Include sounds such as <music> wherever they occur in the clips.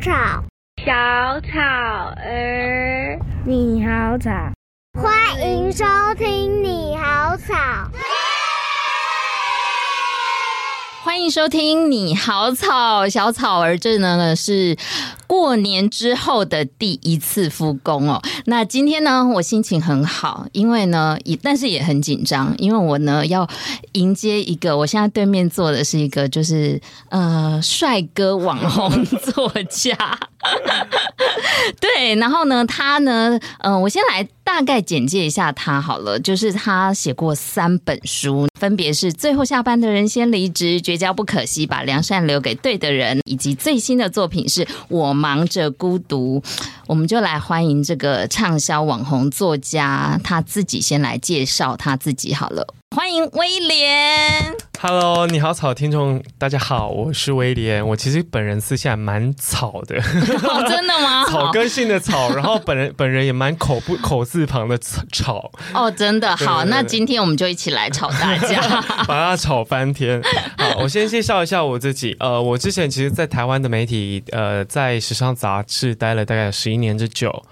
草，小草儿，你好草，欢迎收听你好草。欢迎收听你好草。小草儿，这呢是过年之后的第一次复工哦。那今天呢，我心情很好，因为呢也但是也很紧张，因为我呢要迎接一个，我现在对面坐的是一个就是呃帅哥网红作家，<laughs> 对，然后呢他呢，嗯、呃，我先来大概简介一下他好了，就是他写过三本书，分别是《最后下班的人先离职》。绝交不可惜，把良善留给对的人，以及最新的作品是我忙着孤独，我们就来欢迎这个畅销网红作家，他自己先来介绍他自己好了。欢迎威廉，Hello，你好草听众，大家好，我是威廉。我其实本人私下蛮草的，<laughs> 哦，真的吗？<laughs> 草根性的草，然后本人本人也蛮口不口字旁的草。哦，真的好，那今天我们就一起来炒大家，<laughs> 把它炒翻天。好，我先介绍一下我自己。呃，我之前其实，在台湾的媒体，呃，在时尚杂志待了大概十一年之久，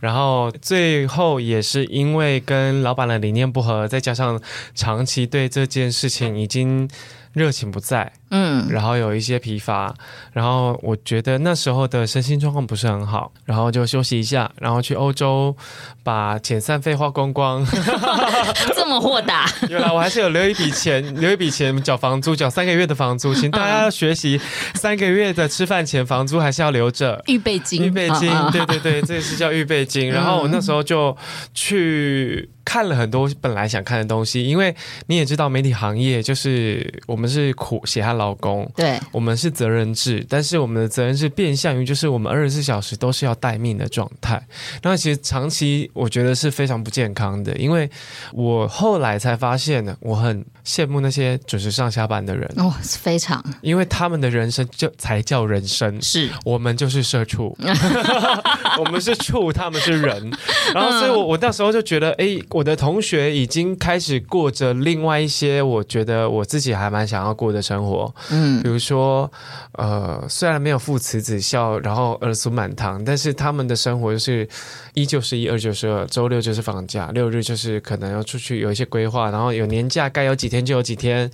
然后最后也是因为跟老板的理念不合，再加上长期对这件事情已经嗯热情不在。嗯，然后有一些疲乏，然后我觉得那时候的身心状况不是很好，然后就休息一下，然后去欧洲把遣散费花光光，<laughs> 这么豁达。<laughs> 原来我还是有留一笔钱，<laughs> 留一笔钱缴房租，缴三个月的房租。请大家要学习，三个月的吃饭钱、房租还是要留着，预备金，预备金，对对对，这个是叫预备金。然后我那时候就去看了很多本来想看的东西，因为你也知道媒体行业就是我们是苦血汗劳工，对，我们是责任制，但是我们的责任制变相于就是我们二十四小时都是要待命的状态。那其实长期我觉得是非常不健康的，因为我后来才发现呢，我很羡慕那些准时上下班的人。哦，非常，因为他们的人生就才叫人生，是。我们就是社畜，<laughs> 我们是畜，他们是人。然后所以我我那时候就觉得，哎，我的同学已经开始过着另外一些，我觉得我自己还蛮想要。过的生活，嗯，比如说，呃，虽然没有父慈子孝，然后儿孙满堂，但是他们的生活就是一就是一，二就是二，周六就是放假，六日就是可能要出去有一些规划，然后有年假该有几天就有几天，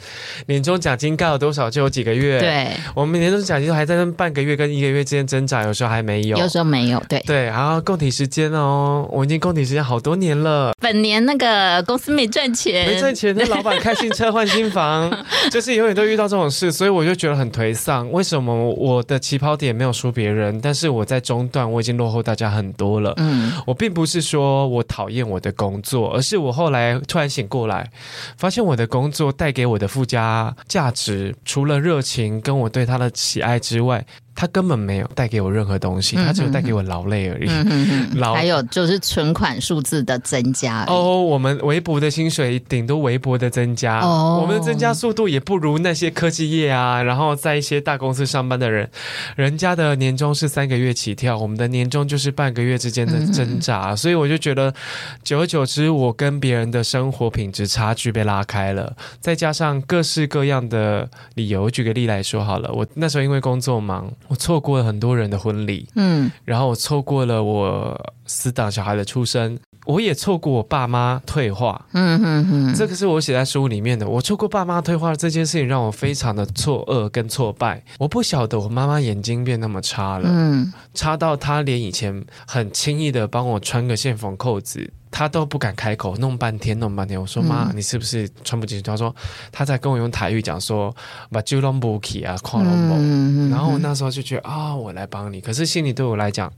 年终奖金该有多少就有几个月。对，我们年终奖金还在那半个月跟一个月之间挣扎，有时候还没有，有时候没有，对对。然后供体时间哦，我已经供体时间好多年了。本年那个公司没赚钱，没赚钱，那老板开新车换新房，<laughs> 就是永远。都遇到这种事，所以我就觉得很颓丧。为什么我的起跑点没有输别人，但是我在中段我已经落后大家很多了？嗯，我并不是说我讨厌我的工作，而是我后来突然醒过来，发现我的工作带给我的附加价值，除了热情跟我对他的喜爱之外。他根本没有带给我任何东西，他只有带给我劳累而已。还有就是存款数字的增加。哦，我们微薄的薪水顶多微薄的增加。哦，我们的增加速度也不如那些科技业啊，然后在一些大公司上班的人，人家的年终是三个月起跳，我们的年终就是半个月之间的挣扎。嗯、所以我就觉得，久而久之，我跟别人的生活品质差距被拉开了。再加上各式各样的理由，举个例来说好了，我那时候因为工作忙。我错过了很多人的婚礼，嗯，然后我错过了我死党小孩的出生，我也错过我爸妈退化，嗯哼哼，这个是我写在书里面的。我错过爸妈退化这件事情，让我非常的错愕跟挫败。我不晓得我妈妈眼睛变那么差了，嗯，差到她连以前很轻易的帮我穿个线缝扣子。他都不敢开口，弄半天，弄半天。我说妈，你是不是穿不进去？他说他在跟我用台语讲说把旧龙不起啊，跨龙不。然后我那时候就觉得啊，我来帮你。可是心里对我来讲，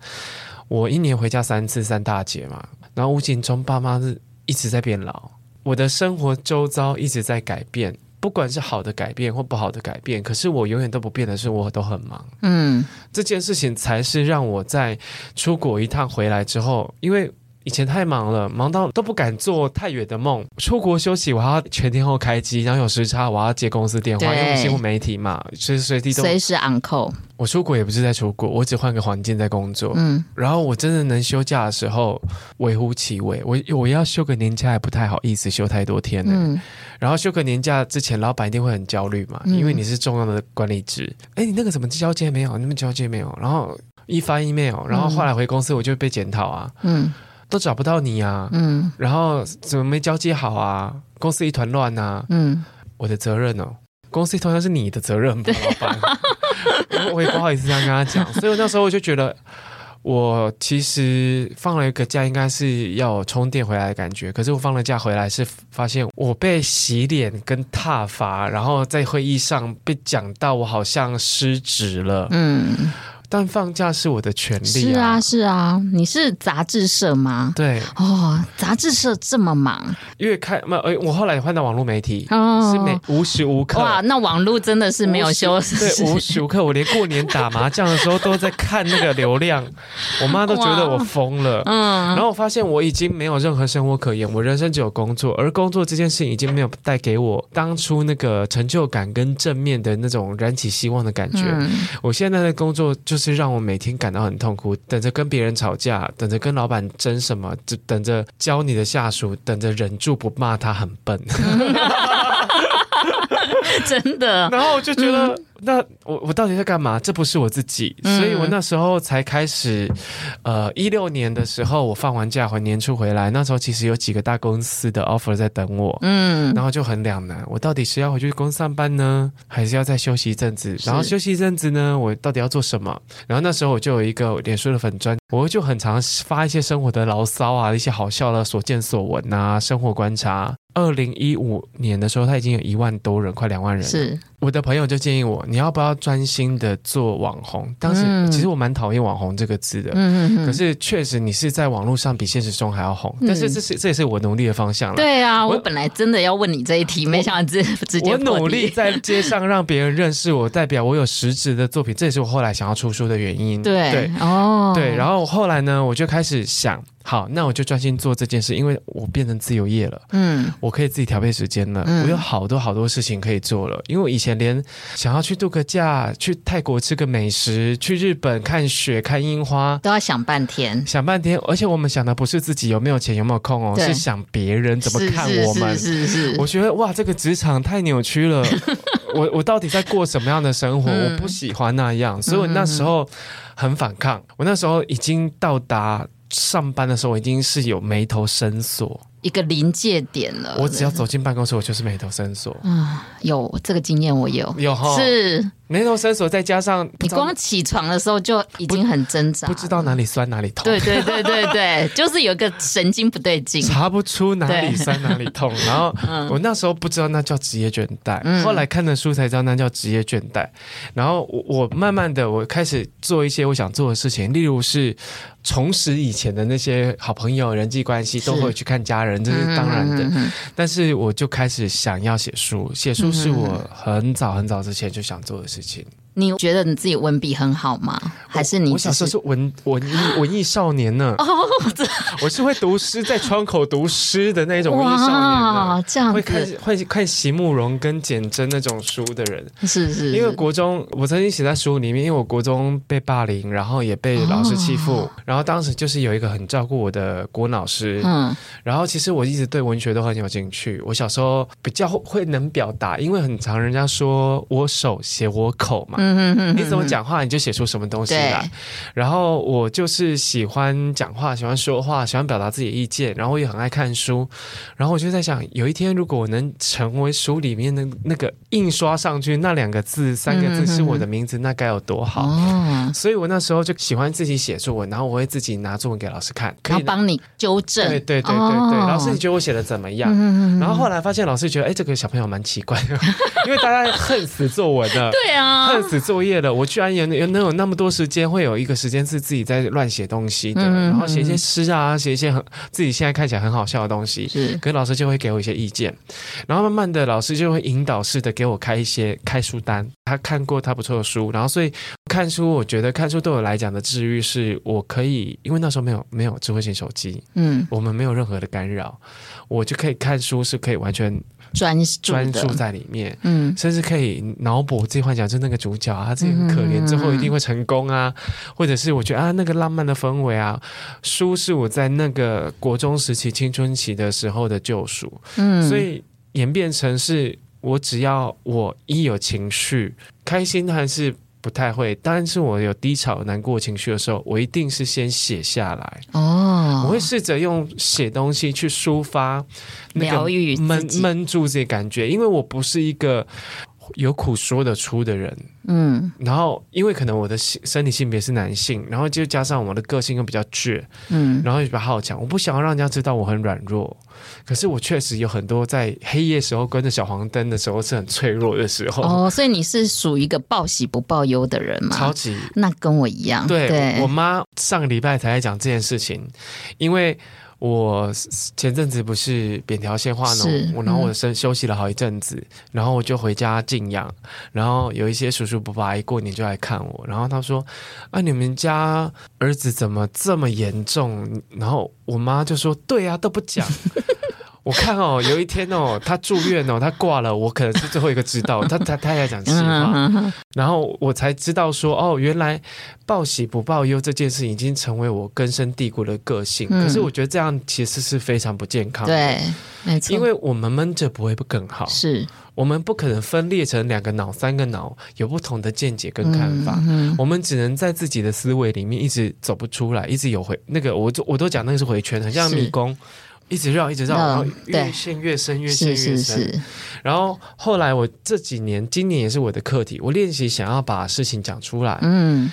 我一年回家三次，三大节嘛。然后无形中爸妈是一直在变老，我的生活周遭一直在改变，不管是好的改变或不好的改变。可是我永远都不变的是，我都很忙。嗯，这件事情才是让我在出国一趟回来之后，因为。以前太忙了，忙到都不敢做太远的梦。出国休息，我还要全天候开机，然后有时差，我要接公司电话，因为新闻媒体嘛，随时随地都随时 on call。我出国也不是在出国，我只换个环境在工作。嗯，然后我真的能休假的时候，微乎其微。我我要休个年假，还不太好意思休太多天呢。嗯，然后休个年假之前，老板一定会很焦虑嘛，因为你是重要的管理职。哎，你那个什么交接没有？你们交接没有？然后。一发 email，然后后来回公司我就被检讨啊，嗯，都找不到你啊，嗯，然后怎么没交接好啊？公司一团乱啊，嗯，我的责任哦，公司一团乱是你的责任吧，老板，<laughs> 我也不好意思这样跟他讲，所以我那时候我就觉得。我其实放了一个假，应该是要充电回来的感觉。可是我放了假回来，是发现我被洗脸跟挞伐，然后在会议上被讲到我好像失职了。嗯。但放假是我的权利啊！是啊，是啊，你是杂志社吗？对哦，杂志社这么忙，因为开没有，我后来换到网络媒体，哦、是每无时无刻哇，那网络真的是没有休息，对，无时无刻，我连过年打麻将的时候都在看那个流量，<laughs> 我妈都觉得我疯了。嗯，然后我发现我已经没有任何生活可言，我人生只有工作，而工作这件事情已经没有带给我当初那个成就感跟正面的那种燃起希望的感觉。嗯、我现在的工作就。就是让我每天感到很痛苦，等着跟别人吵架，等着跟老板争什么，就等着教你的下属，等着忍住不骂他很笨。<laughs> 真的，然后我就觉得，嗯、那我我到底在干嘛？这不是我自己，所以我那时候才开始，呃，一六年的时候，我放完假回年初回来，那时候其实有几个大公司的 offer 在等我，嗯，然后就很两难，我到底是要回去公司上班呢，还是要再休息一阵子？然后休息一阵子呢，我到底要做什么？然后那时候我就有一个脸书的粉砖，我就很常发一些生活的牢骚啊，一些好笑的所见所闻啊，生活观察。二零一五年的时候，他已经有一万多人，快两万人。是我的朋友就建议我，你要不要专心的做网红？当时、嗯、其实我蛮讨厌“网红”这个字的。可是确实你是在网络上比现实中还要红，嗯、但是这是这也是我努力的方向了。对啊，我，我本来真的要问你这一题，没想到直直接。我努力在街上让别人认识我，代表我有实质的作品，这也是我后来想要出书的原因。对对哦，对。然后后来呢，我就开始想。好，那我就专心做这件事，因为我变成自由业了。嗯，我可以自己调配时间了。嗯，我有好多好多事情可以做了。因为我以前连想要去度个假，去泰国吃个美食，去日本看雪、看樱花，都要想半天，想半天。而且我们想的不是自己有没有钱、有没有空哦，是想别人怎么看我们。是是是，是。我觉得哇，这个职场太扭曲了。<laughs> 我我到底在过什么样的生活？嗯，我不喜欢那样，所以我那时候很反抗。我那时候已经到达。上班的时候，我已经是有眉头深锁。一个临界点了。我只要走进办公室，我就是眉头深锁。啊，有这个经验，我有有哈，是眉头深锁，再加上你光起床的时候就已经很挣扎，不知道哪里酸哪里痛。对对对对对，就是有一个神经不对劲，查不出哪里酸哪里痛。然后我那时候不知道那叫职业倦怠，后来看的书才知道那叫职业倦怠。然后我我慢慢的我开始做一些我想做的事情，例如是重拾以前的那些好朋友、人际关系，都会去看家人。这是当然的，但是我就开始想要写书，写书是我很早很早之前就想做的事情。你觉得你自己文笔很好吗？还是你是？我小时候是文文艺文艺少年呢。<laughs> 哦，我是会读诗，在窗口读诗的那种文艺少年。这样会看会看席慕容跟简真那种书的人。是是，是。因为国中我曾经写在书里面，因为我国中被霸凌，然后也被老师欺负，哦、然后当时就是有一个很照顾我的国老师。嗯。然后其实我一直对文学都很有兴趣。我小时候比较会能表达，因为很常人家说我手写我口嘛。嗯，你怎么讲话，你就写出什么东西来。然后我就是喜欢讲话，喜欢说话，喜欢表达自己的意见。然后我也很爱看书。然后我就在想，有一天如果我能成为书里面的那个印刷上去那两个字、三个字是我的名字，那该有多好。哦，所以我那时候就喜欢自己写作文，然后我会自己拿作文给老师看，可以帮你纠正。对对对对对，哦、老师你觉得我写的怎么样？嗯、然后后来发现老师觉得，哎，这个小朋友蛮奇怪的，<laughs> 因为大家恨死作文的。对啊，恨死。作业了，我居然也能有能有那么多时间，会有一个时间是自己在乱写东西的，嗯、然后写一些诗啊，写一些很自己现在看起来很好笑的东西。是，可是老师就会给我一些意见，然后慢慢的老师就会引导式的给我开一些开书单，他看过他不错的书，然后所以看书，我觉得看书对我来讲的治愈是，我可以因为那时候没有没有智慧型手机，嗯，我们没有任何的干扰，我就可以看书，是可以完全。专专注在里面，嗯，甚至可以脑补自己幻想，就那个主角啊，他自己很可怜，之后一定会成功啊，或者是我觉得啊，那个浪漫的氛围啊，书是我在那个国中时期、青春期的时候的救赎，嗯，所以演变成是我只要我一有情绪，开心还是不太会，但是我有低潮、难过情绪的时候，我一定是先写下来。哦，我会试着用写东西去抒发那个疗愈闷闷住这些感觉，因为我不是一个有苦说得出的人。嗯，然后因为可能我的性身体性别是男性，然后就加上我的个性又比较倔，嗯，然后又比较好强，我不想要让人家知道我很软弱。可是我确实有很多在黑夜时候跟着小黄灯的时候是很脆弱的时候。哦，所以你是属于一个报喜不报忧的人吗？超级，那跟我一样。对，对我，我妈上个礼拜才在讲这件事情，因为。我前阵子不是扁桃腺化脓，我然后我身休息了好一阵子，然后我就回家静养，然后有一些叔叔伯伯阿姨过年就来看我，然后他说：“啊，你们家儿子怎么这么严重？”然后我妈就说：“对啊，都不讲。” <laughs> 我看哦，有一天哦，<laughs> 他住院哦，他挂了，我可能是最后一个知道，他他他也讲实话，然后我才知道说，哦，原来报喜不报忧这件事已经成为我根深蒂固的个性。嗯、可是我觉得这样其实是非常不健康的，对，没错，因为我们闷着不会不更好，是。我们不可能分裂成两个脑、三个脑，有不同的见解跟看法，我们只能在自己的思维里面一直走不出来，一直有回那个，我就我都讲那个是回圈，很像迷宫。一直绕，一直绕，然后越陷越深，越陷越深。是是是。然后后来我这几年，今年也是我的课题，我练习想要把事情讲出来。嗯，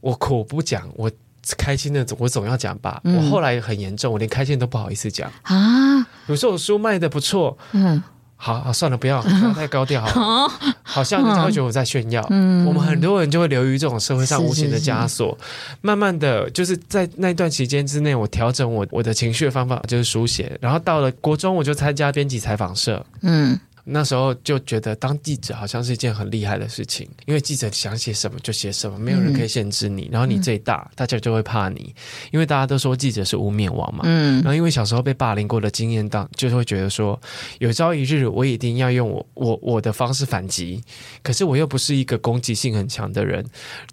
我苦不讲，我开心的总我总要讲吧。嗯、我后来很严重，我连开心都不好意思讲啊。有时候我书卖的不错，嗯。好，好，算了，不要，<laughs> 不要太高调，好，好像人家会觉得我在炫耀。嗯，我们很多人就会流于这种社会上无形的枷锁，慢慢的就是在那段期间之内，我调整我我的情绪的方法就是书写，然后到了国中，我就参加编辑采访社。嗯。那时候就觉得当记者好像是一件很厉害的事情，因为记者想写什么就写什么，没有人可以限制你。嗯、然后你最大，大家就会怕你，因为大家都说记者是无冕王嘛。嗯。然后因为小时候被霸凌过的经验，当就是会觉得说，有朝一日我一定要用我我我的方式反击。可是我又不是一个攻击性很强的人，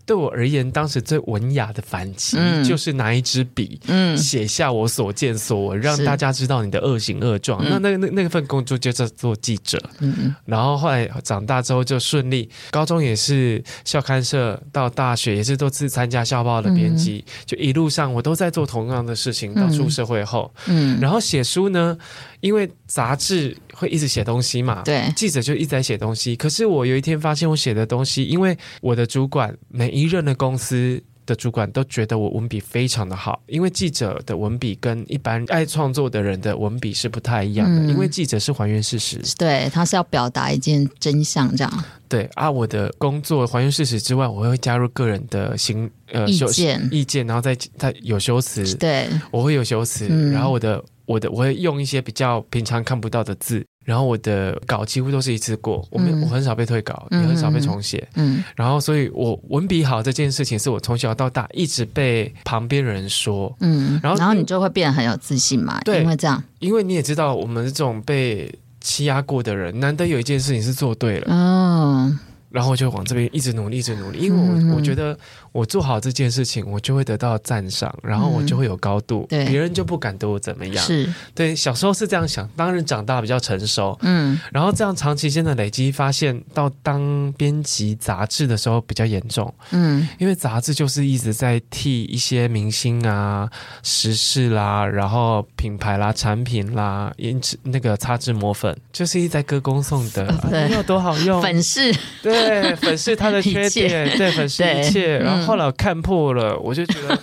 对我而言，当时最文雅的反击、嗯、就是拿一支笔，嗯，写下我所见所闻，让大家知道你的恶行恶状。那那那那份工作就叫做记者。嗯，然后后来长大之后就顺利，高中也是校刊社，到大学也是都是参加校报的编辑，嗯、就一路上我都在做同样的事情。到出社会后，嗯，然后写书呢，因为杂志会一直写东西嘛，对，记者就一直在写东西。可是我有一天发现，我写的东西，因为我的主管每一任的公司。的主管都觉得我文笔非常的好，因为记者的文笔跟一般爱创作的人的文笔是不太一样的，嗯、因为记者是还原事实，对，他是要表达一件真相这样。对啊，我的工作还原事实之外，我会加入个人的行呃意见意见，然后再再有修辞，对，我会有修辞，嗯、然后我的我的我会用一些比较平常看不到的字。然后我的稿几乎都是一次过，我没我很少被退稿，嗯、也很少被重写。嗯，然后所以我文笔好这件事情，是我从小到大一直被旁边人说。嗯，然后然后你就会变得很有自信嘛？对，因为这样，因为你也知道，我们这种被欺压过的人，难得有一件事情是做对了。嗯。然后我就往这边一直努力，一直努力，因为我、嗯、我觉得我做好这件事情，我就会得到赞赏，然后我就会有高度，嗯、别人就不敢对我怎么样。是。对，小时候是这样想，当然长大比较成熟，嗯，然后这样长期间的累积，发现到当编辑杂志的时候比较严重，嗯，因为杂志就是一直在替一些明星啊、时事啦，然后品牌啦、产品啦，因此那个擦脂抹粉，就是一直在歌功颂德，<laughs> 你，有、啊、多好用，粉饰，对。对，粉饰他的缺点，对，粉饰一切。然后后来我看破了，嗯、我就觉得，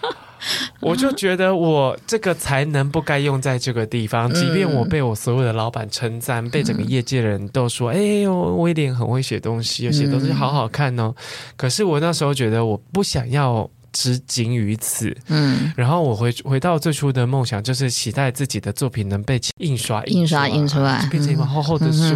<laughs> 我就觉得我这个才能不该用在这个地方。即便我被我所有的老板称赞，嗯、被整个业界的人都说：“哎呦，威廉很会写东西，写东西好好看哦。”可是我那时候觉得，我不想要。只仅于此，嗯，然后我回回到最初的梦想，就是期待自己的作品能被印刷、印刷、印出来，变成一本厚厚的书，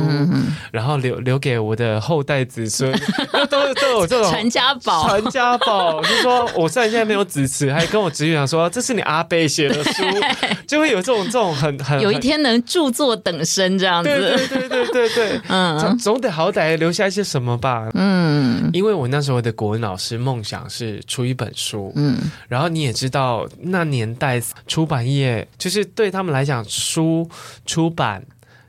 然后留留给我的后代子孙，<laughs> 都都有这种传家宝。传家宝，就是说，我虽然现在没有子嗣，还跟我侄女讲说，这是你阿伯写的书，<laughs> 就会有这种这种很很有一天能著作等身这样子，对对对对对对，嗯，总总得好歹留下一些什么吧，嗯，因为我那时候的国文老师梦想是出一本书。书，嗯，然后你也知道，那年代出版业就是对他们来讲，书出版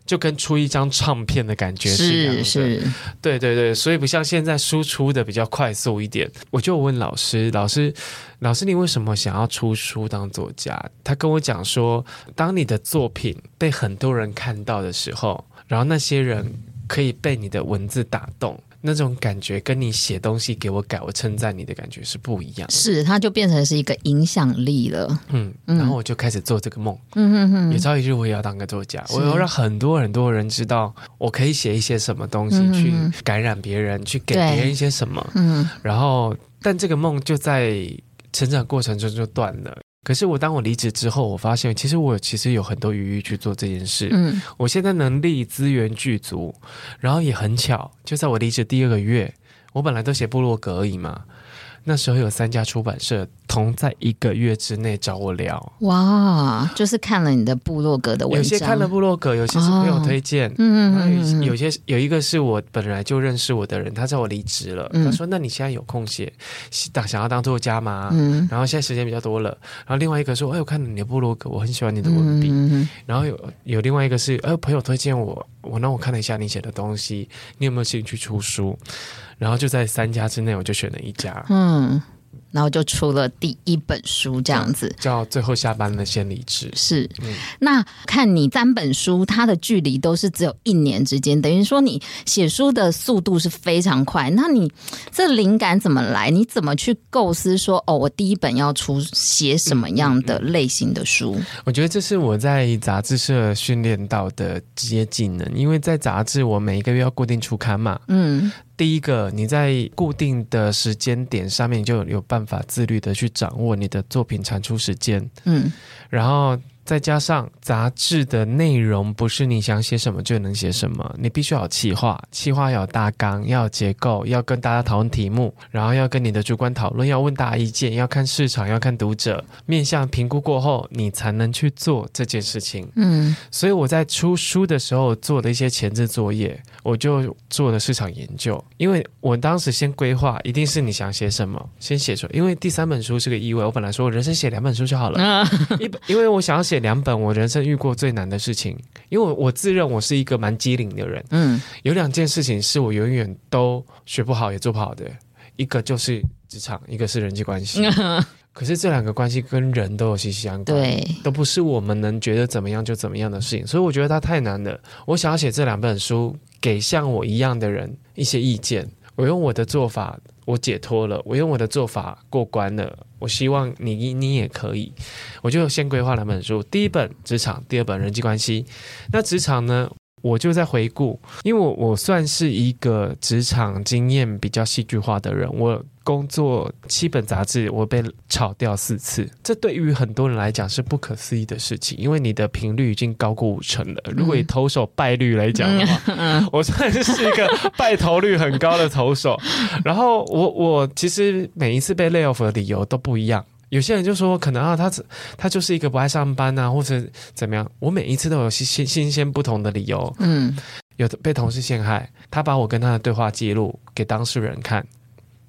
就跟出一张唱片的感觉是是，对对对，所以不像现在输出的比较快速一点。我就问老师，老师，老师，你为什么想要出书当作家？他跟我讲说，当你的作品被很多人看到的时候，然后那些人可以被你的文字打动。那种感觉跟你写东西给我改，我称赞你的感觉是不一样的。是，它就变成是一个影响力了。嗯，然后我就开始做这个梦。嗯哼哼，有朝一日我也要当个作家，我要让很多很多人知道，我可以写一些什么东西去感染别人，去给别人一些什么。嗯，然后，但这个梦就在成长过程中就断了。可是我当我离职之后，我发现其实我其实有很多余裕去做这件事。嗯，我现在能力资源具足，然后也很巧，就在我离职第二个月，我本来都写部落格而已嘛。那时候有三家出版社同在一个月之内找我聊，哇！就是看了你的部落格的文章，有些看了部落格，有些是朋友推荐，哦、嗯嗯，有些有一个是我本来就认识我的人，他叫我离职了，嗯、他说：“那你现在有空写，想想要当作家吗？”嗯，然后现在时间比较多了，然后另外一个说：“哎，我看了你的部落格，我很喜欢你的文笔。嗯”然后有有另外一个是，哎，朋友推荐我，我那我看了一下你写的东西，你有没有兴趣出书？然后就在三家之内，我就选了一家。嗯。然后就出了第一本书，这样子叫《最后下班的先离职》。是，嗯、那看你三本书，它的距离都是只有一年之间，等于说你写书的速度是非常快。那你这灵感怎么来？你怎么去构思说，哦，我第一本要出写什么样的类型的书？我觉得这是我在杂志社训练到的职业技能，因为在杂志我每一个月要固定出刊嘛。嗯。第一个，你在固定的时间点上面就有办法自律的去掌握你的作品产出时间，嗯，然后。再加上杂志的内容不是你想写什么就能写什么，你必须要有企划，企划要有大纲，要有结构，要跟大家讨论题目，然后要跟你的主管讨论，要问大家意见，要看市场，要看读者，面向评估过后，你才能去做这件事情。嗯，所以我在出书的时候做的一些前置作业，我就做了市场研究，因为我当时先规划，一定是你想写什么，先写出来。因为第三本书是个意外，我本来说我人生写两本书就好了，一本，因为我想要写。两本我人生遇过最难的事情，因为我我自认我是一个蛮机灵的人，嗯，有两件事情是我永远都学不好也做不好的，一个就是职场，一个是人际关系。<laughs> 可是这两个关系跟人都有息息相关，对，都不是我们能觉得怎么样就怎么样的事情，所以我觉得它太难了。我想要写这两本书，给像我一样的人一些意见，我用我的做法。我解脱了，我用我的做法过关了。我希望你你也可以，我就先规划两本书，第一本职场，第二本人际关系。那职场呢？我就在回顾，因为我我算是一个职场经验比较戏剧化的人。我工作七本杂志，我被炒掉四次，这对于很多人来讲是不可思议的事情，因为你的频率已经高过五成了。如果以投手败率来讲的话，嗯、<laughs> 我算是一个败投率很高的投手。然后我我其实每一次被 lay off 的理由都不一样。有些人就说，可能啊，他他就是一个不爱上班啊，或者怎么样。我每一次都有新新新鲜不同的理由。嗯，有的被同事陷害，他把我跟他的对话记录给当事人看，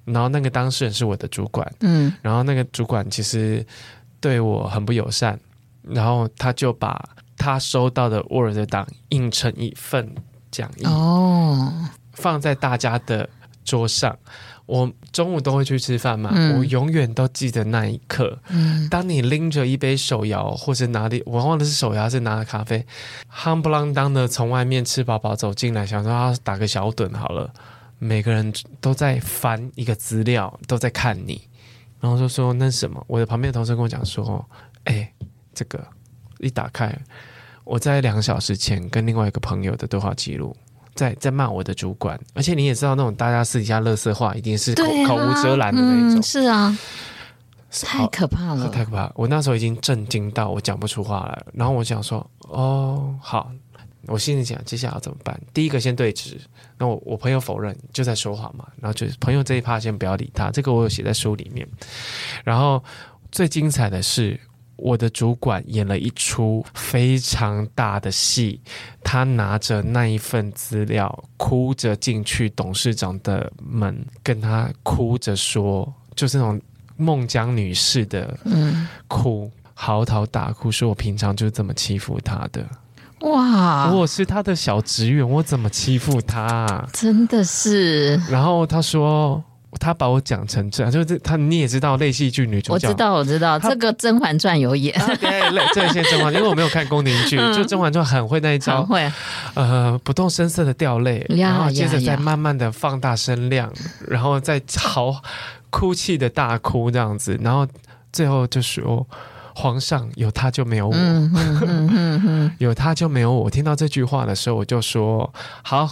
然后那个当事人是我的主管。嗯，然后那个主管其实对我很不友善，然后他就把他收到的 Word 档印成一份讲义，哦，放在大家的桌上。我中午都会去吃饭嘛，嗯、我永远都记得那一刻。嗯、当你拎着一杯手摇，或者哪里我忘了是手摇还是拿了咖啡，夯不啷当的从外面吃饱饱走进来，想说要打个小盹好了。每个人都在翻一个资料，都在看你，然后就说那什么？我的旁边的同事跟我讲说：“哎，这个一打开，我在两个小时前跟另外一个朋友的对话记录。”在在骂我的主管，而且你也知道，那种大家私底下乐色话，一定是口、啊、口无遮拦的那种。嗯、是啊，太可怕了，太可怕！我那时候已经震惊到我讲不出话来，然后我想说，哦，好，我心里想接下来要怎么办？第一个先对质，那我我朋友否认就在说谎嘛，然后就是朋友这一趴先不要理他，这个我有写在书里面。然后最精彩的是。我的主管演了一出非常大的戏，他拿着那一份资料，哭着进去董事长的门，跟他哭着说，就是那种孟姜女士的哭，嗯、嚎啕大哭，说我平常就是这么欺负他的。哇！我是他的小职员，我怎么欺负他啊？真的是。然后他说。他把我讲成这样，就是他你也知道，类戏剧女主角，我知道，我知道，这个《甄嬛传》有演。对，这些《甄嬛》，因为我没有看宫廷剧，<laughs> 就《甄嬛传》很会那一招，会，呃，不动声色的掉泪，然后接着再慢慢的放大声量，然后再嚎哭泣的大哭这样子，然后最后就说：“皇上有他就没有我，有他就没有我。”听到这句话的时候，我就说：“好，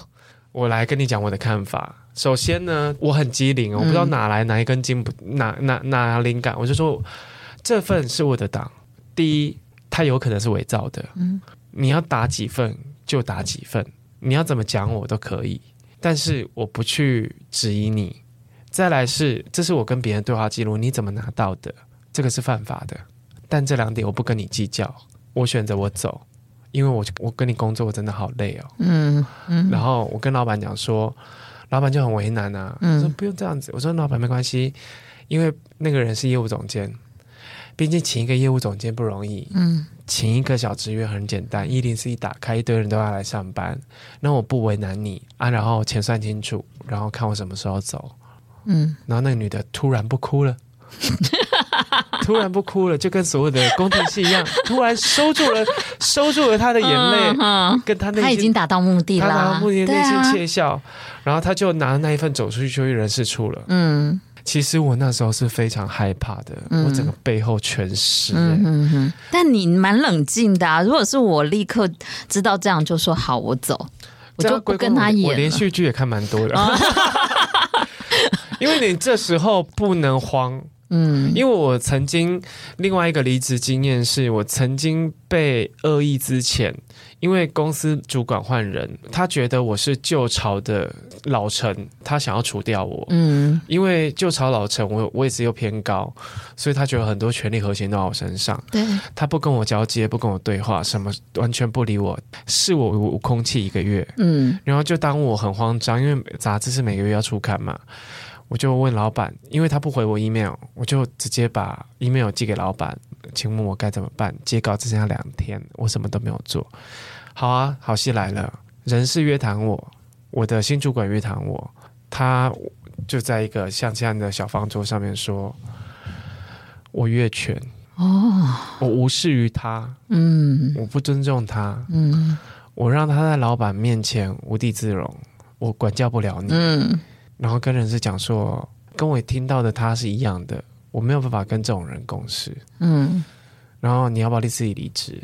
我来跟你讲我的看法。”首先呢，我很机灵，我不知道哪来哪一根筋不哪哪哪灵感，我就说这份是我的档。第一，它有可能是伪造的，嗯，你要打几份就打几份，你要怎么讲我都可以，但是我不去质疑你。再来是，这是我跟别人对话记录，你怎么拿到的？这个是犯法的。但这两点我不跟你计较，我选择我走，因为我我跟你工作我真的好累哦，嗯嗯，然后我跟老板讲说。老板就很为难啊，我说不用这样子，我说老板没关系，因为那个人是业务总监，毕竟请一个业务总监不容易，嗯，请一个小职员很简单，一零四一打开，一堆人都要来上班，那我不为难你啊，然后钱算清楚，然后看我什么时候走，嗯，然后那个女的突然不哭了。<laughs> 突然不哭了，就跟所有的宫廷戏一样，突然收住了，<laughs> 收住了他的眼泪，嗯、跟他那他已经达到目的了，达到目的，内心窃笑，啊、然后他就拿那一份走出去，就去人事处了。嗯，其实我那时候是非常害怕的，嗯、我整个背后全湿、欸。嗯哼哼，但你蛮冷静的啊！如果是我，立刻知道这样就说好，我走，我就不跟他演。我连续剧也看蛮多的，哦、<laughs> 因为你这时候不能慌。嗯，因为我曾经另外一个离职经验是，我曾经被恶意之前，因为公司主管换人，他觉得我是旧朝的老臣，他想要除掉我。嗯，因为旧朝老臣，我位置又偏高，所以他觉得很多权力核心都在我身上。对，他不跟我交接，不跟我对话，什么完全不理我，视我如空气一个月。嗯，然后就当我很慌张，因为杂志是每个月要出刊嘛。我就问老板，因为他不回我 email，我就直接把 email 寄给老板，请问我该怎么办？截稿只剩下两天，我什么都没有做。好啊，好戏来了，人事约谈我，我的新主管约谈我，他就在一个像这样的小方桌上面说，我越权哦，我无视于他，嗯，我不尊重他，嗯，我让他在老板面前无地自容，我管教不了你，嗯。然后跟人事讲说，跟我听到的他是一样的，我没有办法跟这种人共事。嗯，然后你要不要你自己离职？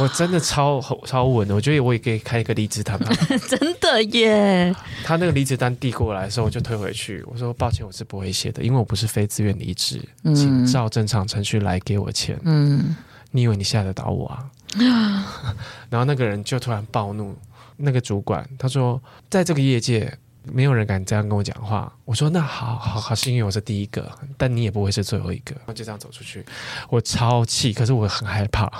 我真的超超稳的，我觉得我也可以开一个离职谈判。<laughs> 真的耶！他那个离职单递过来的时候，我就退回去，我说抱歉，我是不会写的，因为我不是非自愿离职，嗯、请照正常程序来给我钱。嗯，你以为你吓得倒我啊？<laughs> 然后那个人就突然暴怒，那个主管他说，在这个业界。没有人敢这样跟我讲话。我说那好好好，是因为我是第一个，但你也不会是最后一个。我就这样走出去，我超气，可是我很害怕。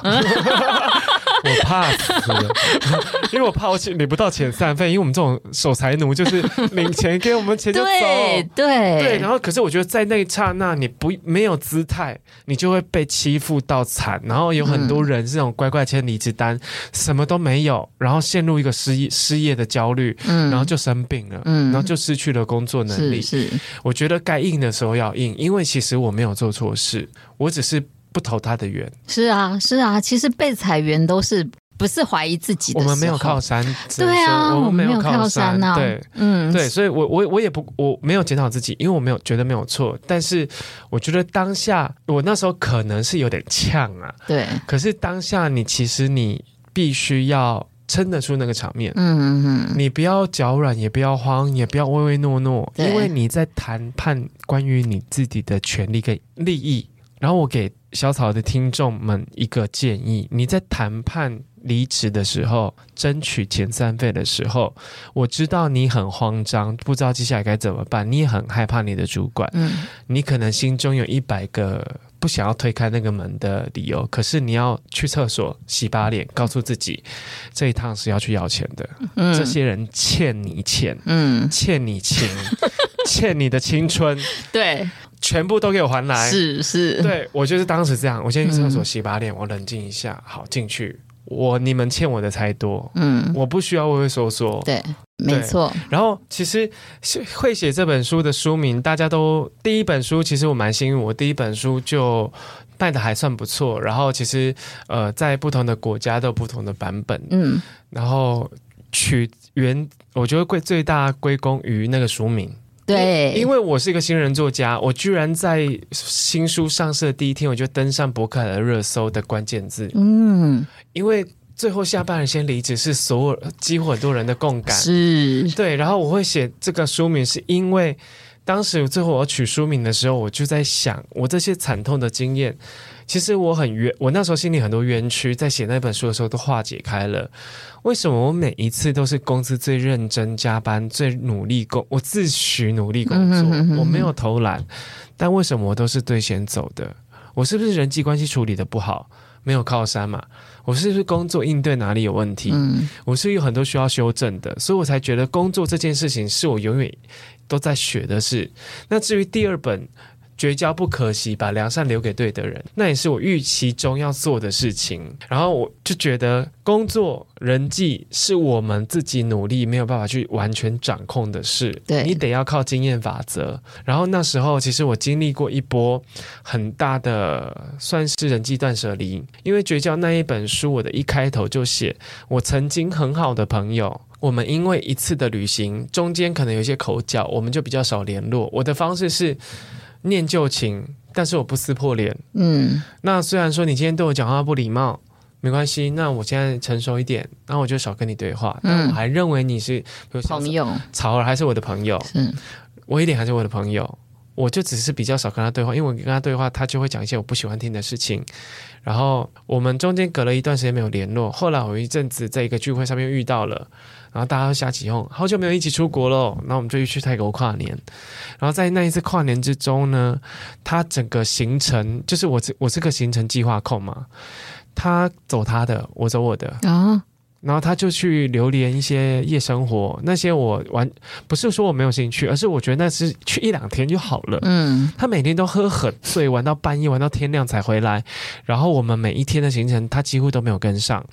我怕死了，<laughs> 因为我怕我领不到遣散费，因为我们这种守财奴就是领钱给我们钱就走，对对对。然后，可是我觉得在那一刹那，你不没有姿态，你就会被欺负到惨。然后有很多人是这种乖乖签离职单，嗯、什么都没有，然后陷入一个失业失业的焦虑，嗯、然后就生病了，嗯、然后就失去了工作能力。是，是我觉得该硬的时候要硬，因为其实我没有做错事，我只是。不投他的缘，是啊，是啊，其实被裁员都是不是怀疑自己的。我们没有靠山，对啊，我们没有靠山啊，对，嗯，对，所以我我我也不我没有检讨自己，因为我没有觉得没有错，但是我觉得当下我那时候可能是有点呛啊，对，可是当下你其实你必须要撑得出那个场面，嗯嗯嗯，你不要脚软，也不要慌，也不要唯唯诺诺，因为你在谈判关于你自己的权利跟利益，然后我给。小草的听众们，一个建议：你在谈判离职的时候，争取遣散费的时候，我知道你很慌张，不知道接下来该怎么办，你也很害怕你的主管，嗯，你可能心中有一百个不想要推开那个门的理由，可是你要去厕所洗把脸，告诉自己这一趟是要去要钱的，嗯，这些人欠你钱，嗯，欠你情，<laughs> 欠你的青春，对。全部都给我还来！是是，对，我就是当时这样，我先去厕所洗把脸，嗯、我冷静一下，好进去，我你们欠我的才多，嗯，我不需要畏畏缩缩，对，没错。然后其实会写这本书的书名，大家都第一本书，其实我蛮幸运，我第一本书就卖的还算不错。然后其实呃，在不同的国家都有不同的版本，嗯，然后取原，我觉得归最大归功于那个书名。对，因为我是一个新人作家，我居然在新书上市的第一天，我就登上博客来的热搜的关键字。嗯，因为最后下半人先离职是所有几乎很多人的共感，是对。然后我会写这个书名，是因为当时最后我取书名的时候，我就在想，我这些惨痛的经验。其实我很冤，我那时候心里很多冤屈，在写那本书的时候都化解开了。为什么我每一次都是公司最认真加班、最努力工，我自诩努力工作，我没有偷懒，但为什么我都是最先走的？我是不是人际关系处理的不好，没有靠山嘛？我是不是工作应对哪里有问题？嗯、我是有很多需要修正的，所以我才觉得工作这件事情是我永远都在学的事。那至于第二本。绝交不可惜，把良善留给对的人，那也是我预期中要做的事情。然后我就觉得，工作人际是我们自己努力没有办法去完全掌控的事，对，你得要靠经验法则。然后那时候，其实我经历过一波很大的，算是人际断舍离。因为绝交那一本书，我的一开头就写，我曾经很好的朋友，我们因为一次的旅行，中间可能有些口角，我们就比较少联络。我的方式是。念旧情，但是我不撕破脸。嗯，那虽然说你今天对我讲话不礼貌，没关系。那我现在成熟一点，那我就少跟你对话。但我还认为你是，比如朋友，曹儿还是我的朋友。嗯，我一点还是我的朋友。我就只是比较少跟他对话，因为我跟他对话，他就会讲一些我不喜欢听的事情。然后我们中间隔了一段时间没有联络。后来我一阵子在一个聚会上面遇到了。然后大家都瞎起哄，好久没有一起出国了，那我们就一去泰国跨年。然后在那一次跨年之中呢，他整个行程就是我这我这个行程计划控嘛，他走他的，我走我的啊。然后他就去流连一些夜生活，那些我完不是说我没有兴趣，而是我觉得那是去一两天就好了。嗯，他每天都喝很醉，玩到半夜，玩到天亮才回来。然后我们每一天的行程他几乎都没有跟上，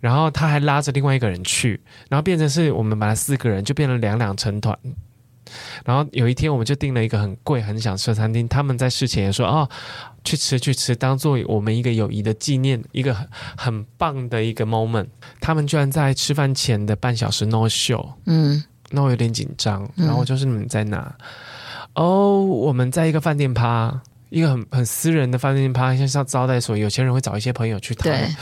然后他还拉着另外一个人去，然后变成是我们本来四个人就变成两两成团。然后有一天我们就订了一个很贵很想吃的餐厅，他们在事前也说哦。去吃去吃，当做我们一个友谊的纪念，一个很很棒的一个 moment。他们居然在吃饭前的半小时 no show，嗯，那我有点紧张。然后就是你们在哪？哦、嗯，oh, 我们在一个饭店趴，一个很很私人的饭店趴，像像招待所，有钱人会找一些朋友去谈。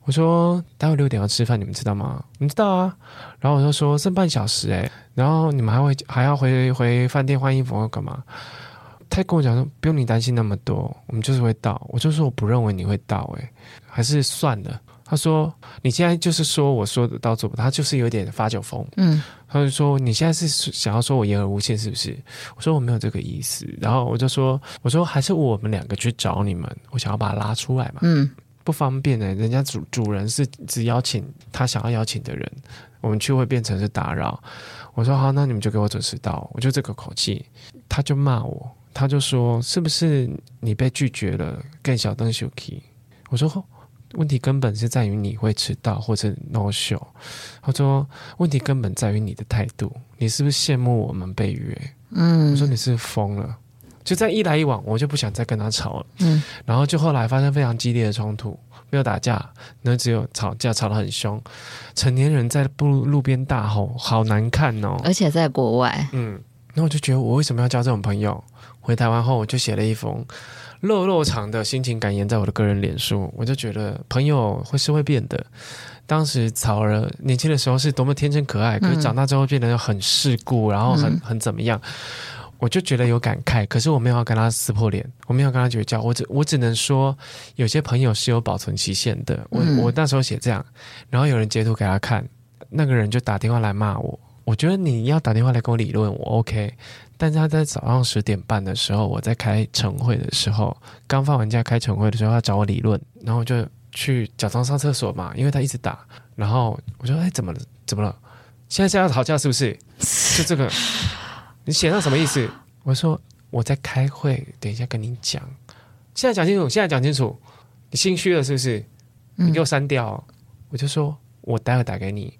对我说待会六点要吃饭，你们知道吗？你知道啊。然后我就说剩半小时哎，然后你们还会还要回回饭店换衣服或干嘛？他跟我讲说，不用你担心那么多，我们就是会到。我就说我不认为你会到，诶，还是算了。他说你现在就是说我说的到做不到，他就是有点发酒疯。嗯，他就说你现在是想要说我言而无信是不是？我说我没有这个意思。然后我就说我说还是我们两个去找你们，我想要把他拉出来嘛。嗯，不方便呢，人家主主人是只邀请他想要邀请的人，我们去会变成是打扰。我说好，那你们就给我准时到。我就这个口气，他就骂我。他就说：“是不是你被拒绝了？更小灯 Suki。”我说：“问题根本是在于你会迟到或者 no show。”他说：“问题根本在于你的态度，你是不是羡慕我们被约？”嗯，我说：“你是疯了？”就在一来一往，我就不想再跟他吵了。嗯，然后就后来发生非常激烈的冲突，没有打架，那只有吵架，吵得很凶。成年人在路路边大吼，好难看哦！而且在国外，嗯，那我就觉得我为什么要交这种朋友？回台湾后，我就写了一封肉肉长的心情感言，在我的个人脸书。我就觉得朋友会是会变的。当时草儿年轻的时候是多么天真可爱，可是长大之后变得很世故，然后很很怎么样？我就觉得有感慨。可是我没有要跟他撕破脸，我没有跟他绝交。我只我只能说，有些朋友是有保存期限的。我我那时候写这样，然后有人截图给他看，那个人就打电话来骂我。我觉得你要打电话来跟我理论，我 OK。但是他在早上十点半的时候，我在开晨会的时候，刚放完假开晨会的时候，他找我理论，然后我就去假装上厕所嘛，因为他一直打，然后我说：“哎，怎么了？怎么了？现在是要吵架是不是？就这个，你写上什么意思？”我说：“我在开会，等一下跟你讲。现在讲清楚，现在讲清楚，你心虚了是不是？你给我删掉哦。”我就说我待会打给你。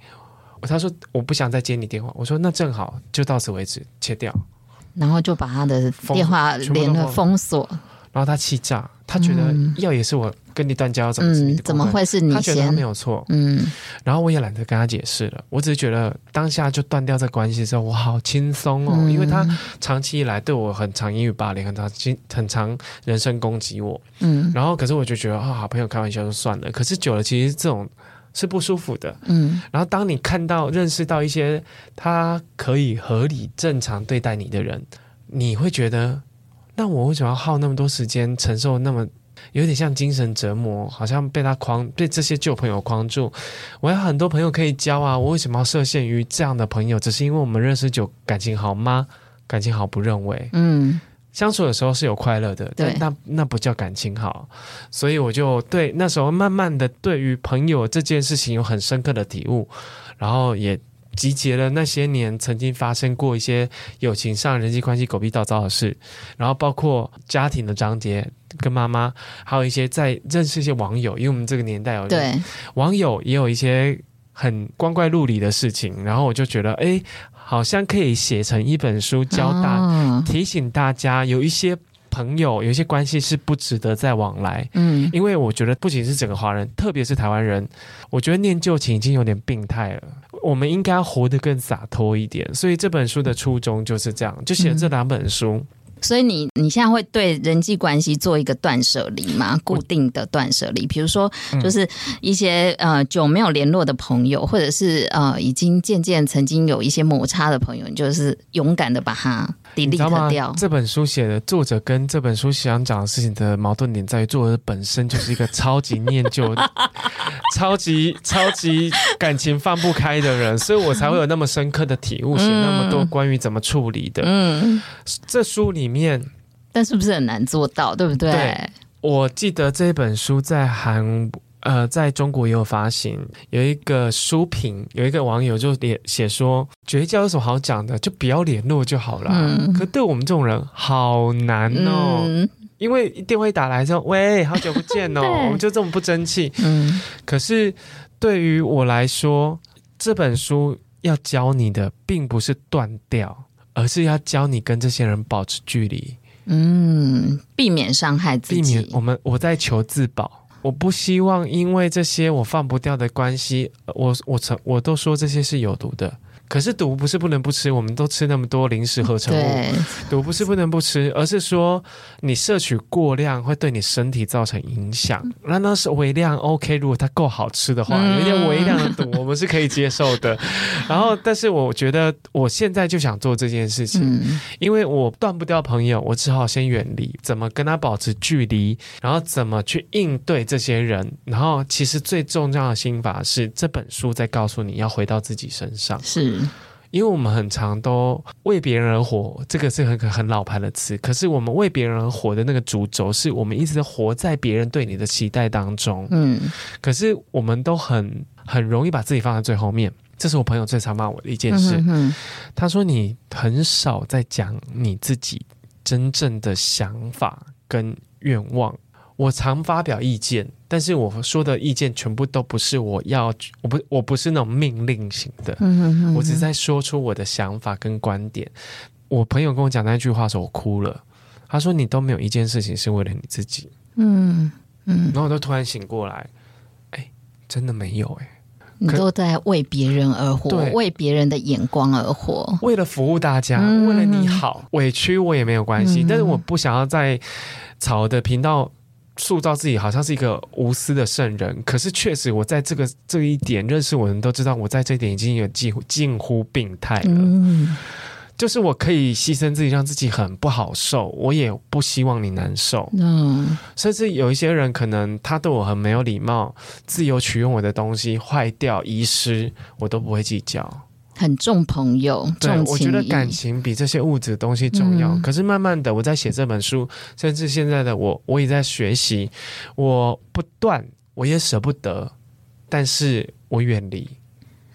他说我不想再接你电话。我说那正好，就到此为止，切掉。然后就把他的电话连了封锁。然后他气炸，他觉得要也是我跟你断交，要怎么、嗯、怎么会是你先？他觉得他没有错。嗯，然后我也懒得跟他解释了。我只是觉得当下就断掉这关系的时候，我好轻松哦、嗯，因为他长期以来对我很长言语霸凌，很常很长人身攻击我。嗯，然后可是我就觉得啊、哦，好朋友开玩笑就算了。可是久了，其实这种是不舒服的。嗯，然后当你看到、认识到一些他可以合理、正常对待你的人，你会觉得。那我为什么要耗那么多时间承受那么有点像精神折磨？好像被他框，被这些旧朋友框住。我有很多朋友可以交啊，我为什么要设限于这样的朋友？只是因为我们认识久，感情好吗？感情好不认为。嗯，相处的时候是有快乐的，对那那不叫感情好。所以我就对那时候慢慢的对于朋友这件事情有很深刻的体悟，然后也。集结了那些年曾经发生过一些友情上人际关系狗屁倒灶的事，然后包括家庭的章节跟妈妈，还有一些在认识一些网友，因为我们这个年代有对网友也有一些很光怪陆离的事情，然后我就觉得，哎，好像可以写成一本书，教大、哦、提醒大家有一些。朋友有一些关系是不值得再往来，嗯，因为我觉得不仅是整个华人，特别是台湾人，我觉得念旧情已经有点病态了。我们应该活得更洒脱一点，所以这本书的初衷就是这样，就写了这两本书。嗯所以你你现在会对人际关系做一个断舍离吗？固定的断舍离，比如说就是一些呃久没有联络的朋友，或者是呃已经渐渐曾经有一些摩擦的朋友，你就是勇敢的把它 delete 掉。这本书写的作者跟这本书想讲的事情的矛盾点在于，作者本身就是一个超级念旧、<laughs> 超级超级感情放不开的人，所以我才会有那么深刻的体悟，写那么多关于怎么处理的。嗯，这书里。里面，但是不是很难做到，对不对？对，我记得这本书在韩呃，在中国也有发行，有一个书评，有一个网友就写写说，绝交有什么好讲的，就不要联络就好了。嗯。可对我们这种人好难哦，嗯、因为电话一打来之后，喂，好久不见哦，<laughs> 我们就这么不争气。嗯。可是对于我来说，这本书要教你的，并不是断掉。而是要教你跟这些人保持距离，嗯，避免伤害自己。避免我们，我在求自保，我不希望因为这些我放不掉的关系，我我曾我都说这些是有毒的。可是毒不是不能不吃，我们都吃那么多零食合成物。毒不是不能不吃，而是说你摄取过量会对你身体造成影响。那那是微量 OK，如果它够好吃的话，有点微量的毒我们是可以接受的。<laughs> 然后，但是我觉得我现在就想做这件事情，因为我断不掉朋友，我只好先远离。怎么跟他保持距离？然后怎么去应对这些人？然后，其实最重要的心法是这本书在告诉你要回到自己身上。是。因为我们很常都为别人而活，这个是很很老牌的词。可是我们为别人而活的那个主轴，是我们一直活在别人对你的期待当中。嗯，可是我们都很很容易把自己放在最后面。这是我朋友最常骂我的一件事。嗯哼哼。他说你很少在讲你自己真正的想法跟愿望。我常发表意见，但是我说的意见全部都不是我要，我不我不是那种命令型的，嗯哼哼，我只是在说出我的想法跟观点。我朋友跟我讲那句话的时候，我哭了。他说：“你都没有一件事情是为了你自己。”嗯嗯，然后我就突然醒过来，哎，真的没有哎、欸，你都在为别人而活，为别人的眼光而活，为了服务大家，为了你好，委屈我也没有关系，嗯、但是我不想要在草的频道。塑造自己好像是一个无私的圣人，可是确实我在这个这一点认识我的人都知道，我在这一点已经有近乎近乎病态了。嗯，就是我可以牺牲自己，让自己很不好受，我也不希望你难受。嗯，甚至有一些人可能他对我很没有礼貌，自由取用我的东西坏掉遗失，我都不会计较。很重朋友，重我觉得感情比这些物质的东西重要。嗯。可是慢慢的，我在写这本书，甚至现在的我，我也在学习。我不断，我也舍不得，但是我远离。